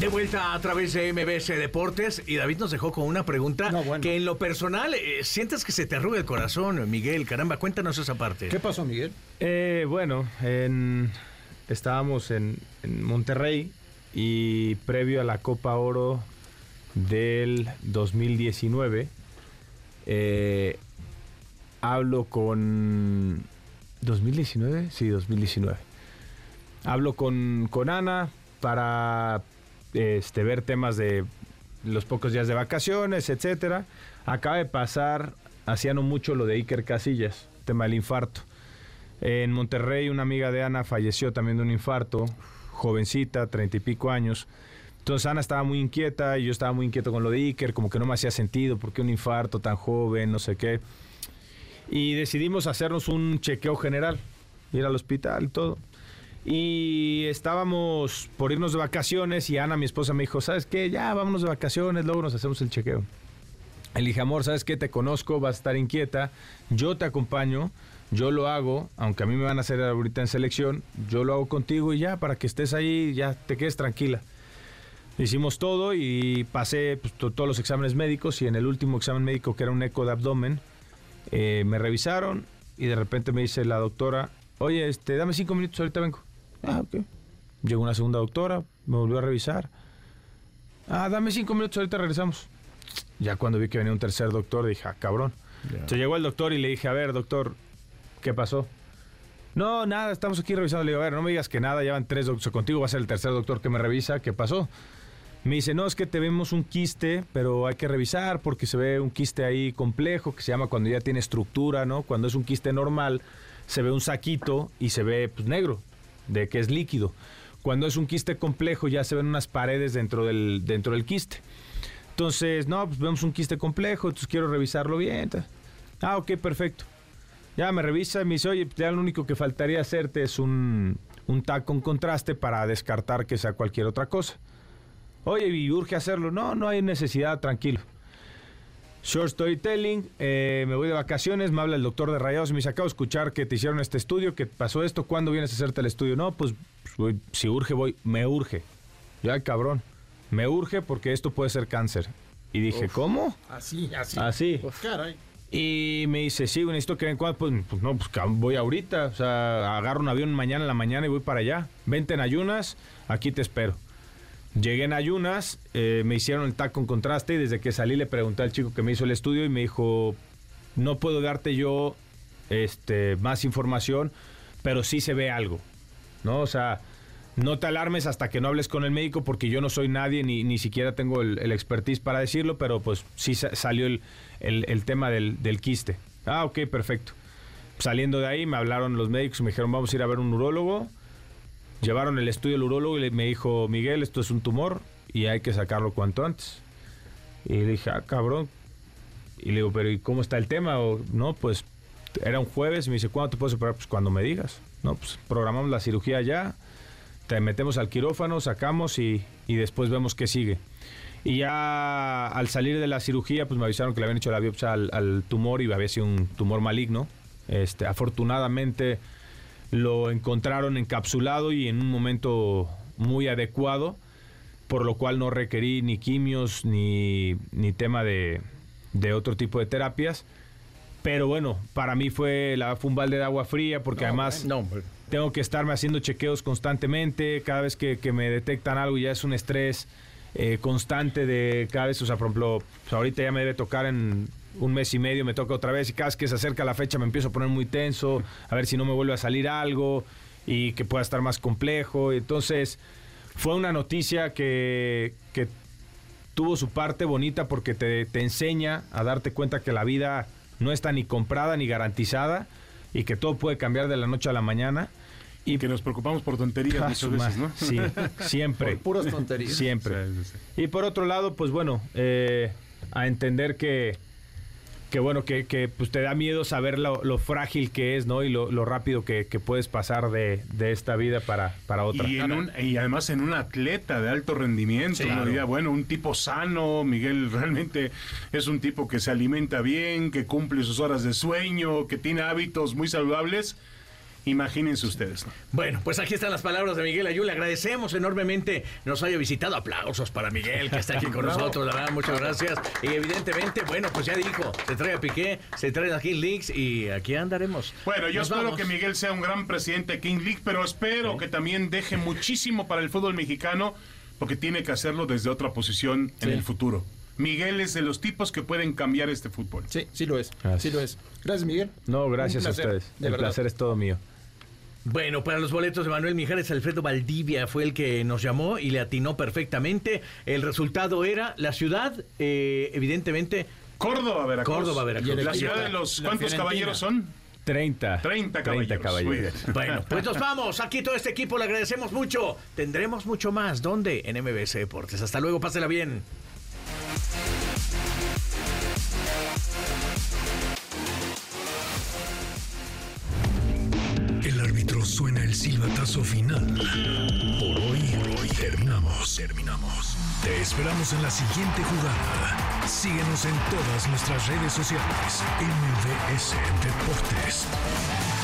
Speaker 2: De vuelta a través de MBS Deportes y David nos dejó con una pregunta
Speaker 4: No, bueno.
Speaker 2: que en lo personal eh, sientes que se te arruga el corazón, Miguel. Caramba, cuéntanos esa parte.
Speaker 4: ¿Qué pasó, Miguel?
Speaker 6: Eh, bueno, en- estábamos en, en Monterrey y previo a la Copa Oro del 2019, eh, hablo con... ¿2019? Sí, 2019. Hablo con, con Ana para este, ver temas de los pocos días de vacaciones, etcétera. Acaba de pasar, hacía no mucho lo de Iker Casillas, tema del infarto. En Monterrey una amiga de Ana falleció también de un infarto, jovencita, treinta y pico años. Entonces Ana estaba muy inquieta y yo estaba muy inquieto con lo de Iker, como que no me hacía sentido, ¿por qué un infarto tan joven, no sé qué? Y decidimos hacernos un chequeo general, ir al hospital y todo. Y estábamos por irnos de vacaciones y Ana, mi esposa, me dijo, ¿sabes qué? Ya, vámonos de vacaciones, luego nos hacemos el chequeo. Le dije, amor, ¿sabes qué? Te conozco, vas a estar inquieta, yo te acompaño, yo lo hago, aunque a mí me van a hacer ahorita en selección, yo lo hago contigo y ya, para que estés ahí, ya te quedes tranquila. Hicimos todo y pasé pues, to- todos los exámenes médicos y en el último examen médico, que era un eco de abdomen, eh, me revisaron y de repente me dice la doctora, oye, este, dame cinco minutos, ahorita vengo. Ah, ok. Llegó una segunda doctora, me volvió a revisar. Ah, dame cinco minutos, ahorita regresamos. Ya cuando vi que venía un tercer doctor, dije, ah, cabrón. Entonces llegó el doctor y le dije, a ver, doctor, ¿qué pasó? No, nada, estamos aquí revisando. Le digo, a ver, no me digas que nada, ya van tres doctores. Contigo va a ser el tercer doctor que me revisa. ¿Qué pasó? Me dice, no, es que te vemos un quiste, pero hay que revisar porque se ve un quiste ahí complejo, que se llama cuando ya tiene estructura, ¿no? Cuando es un quiste normal, se ve un saquito y se ve pues, negro, de que es líquido. Cuando es un quiste complejo, ya se ven unas paredes dentro del, dentro del quiste. Entonces, no, pues vemos un quiste complejo, entonces quiero revisarlo bien. Ah, ok, perfecto. Ya me revisa y me dice, oye, ya lo único que faltaría hacerte es un, un TAC con contraste para descartar que sea cualquier otra cosa. Oye, y urge hacerlo. No, no hay necesidad, tranquilo. Short storytelling, eh, me voy de vacaciones, me habla el doctor de Rayados y me dice, acabo de escuchar que te hicieron este estudio, que pasó esto, ¿cuándo vienes a hacerte el estudio? No, pues, pues, voy, si urge voy, me urge. Ya, cabrón, me urge porque esto puede ser cáncer. Y dije, ¿cómo?
Speaker 4: Así, así.
Speaker 6: Así.
Speaker 4: Pues caray.
Speaker 6: Y me dice, sí, necesito que ven cuándo. Pues, pues no, pues voy ahorita. O sea, agarro un avión mañana en la mañana y voy para allá. Vente en ayunas, aquí te espero. Llegué en ayunas, eh, me hicieron el TAC con contraste y desde que salí le pregunté al chico que me hizo el estudio y me dijo, no puedo darte yo este, más información, pero sí se ve algo. ¿No? O sea, no te alarmes hasta que no hables con el médico porque yo no soy nadie ni, ni siquiera tengo el, expertise para decirlo, pero pues sí sa- salió el, el- el tema del, del quiste. Ah, ok, perfecto. Saliendo de ahí me hablaron los médicos y me dijeron vamos a ir a ver un urólogo. Llevaron el estudio al urólogo y me dijo, Miguel, esto es un tumor y hay que sacarlo cuanto antes. Y le dije, ah, cabrón. Y le digo, pero ¿y cómo está el tema? O, no, pues era un jueves y me dice, ¿cuándo te puedes operar? Pues cuando me digas. No, pues programamos la cirugía ya, te metemos al quirófano, sacamos y, y después vemos qué sigue. Y ya al salir de la cirugía, pues me avisaron que le habían hecho la biopsia al, al tumor y había sido un tumor maligno. Este, afortunadamente lo encontraron encapsulado y en un momento muy adecuado por lo cual no requerí ni quimios ni, ni tema de, de otro tipo de terapias. Pero bueno, para mí fue, la, fue un balde de agua fría porque además
Speaker 2: No,
Speaker 6: tengo que estarme haciendo chequeos constantemente. Cada vez que, que me detectan algo ya es un estrés eh, constante de cada vez, o sea, por ejemplo, pues ahorita ya me debe tocar en un mes y medio, me toca otra vez y cada vez que se acerca la fecha me empiezo a poner muy tenso, a ver si no me vuelve a salir algo y que pueda estar más complejo. Entonces, fue una noticia que, que tuvo su parte bonita porque te, te enseña a darte cuenta que la vida no está ni comprada ni garantizada y que todo puede cambiar de la noche a la mañana. Y
Speaker 7: Que nos preocupamos por tonterías
Speaker 6: Ah,
Speaker 7: muchas veces. ¿no?
Speaker 6: Sí, siempre.
Speaker 4: Por puras tonterías.
Speaker 6: Siempre.
Speaker 7: Sí, sí, sí.
Speaker 6: Y por otro lado, pues bueno, eh, a entender que, que bueno, que, que, pues te da miedo saber lo, lo frágil que es, ¿no? Y lo, lo rápido que, que puedes pasar de, de esta vida para, para otra.
Speaker 7: Y, en un- y además en un atleta de alto rendimiento,
Speaker 2: Sí, claro.
Speaker 7: bueno, un tipo sano, Miguel realmente es un tipo que se alimenta bien, que cumple sus horas de sueño, que tiene hábitos muy saludables. Imagínense ustedes. ¿no?
Speaker 2: Bueno, pues aquí están las palabras de Miguel Ayú. Le agradecemos enormemente nos haya visitado. Aplausos para Miguel, que está aquí con nosotros. La verdad, muchas gracias. Y evidentemente, bueno, pues ya dijo, se trae a Piqué, se trae a King Leaks y aquí andaremos.
Speaker 7: Bueno, yo
Speaker 2: Nos
Speaker 7: espero
Speaker 2: vamos.
Speaker 7: que Miguel sea un gran presidente de King League, pero espero que también deje muchísimo para el fútbol mexicano, porque tiene que hacerlo desde otra posición en el futuro. Miguel es de los tipos que pueden cambiar este fútbol.
Speaker 4: Sí, sí lo es.
Speaker 6: Gracias.
Speaker 4: Sí lo es. Gracias, Miguel.
Speaker 6: No, gracias a ustedes.
Speaker 4: de
Speaker 6: El
Speaker 4: verdad.
Speaker 6: placer es todo mío.
Speaker 2: Bueno, para los boletos de Manuel Mijares, Alfredo Valdivia fue el que nos llamó y le atinó perfectamente. El resultado era la ciudad, eh, evidentemente,
Speaker 7: Córdoba, Veracruz.
Speaker 2: Córdoba, Veracruz.
Speaker 4: Y el
Speaker 7: La ciudad de los... ¿Cuántos caballeros son?
Speaker 6: 30.
Speaker 7: 30 caballeros. Muy bien.
Speaker 2: Bueno, pues nos vamos. Aquí todo este equipo le agradecemos mucho. Tendremos mucho más. ¿Dónde? En MBS Deportes. Hasta luego, pásela bien.
Speaker 1: Suena el silbatazo final. Por hoy, hoy terminamos, terminamos. Te esperamos en la siguiente jugada. Síguenos en todas nuestras redes sociales. MVS Deportes.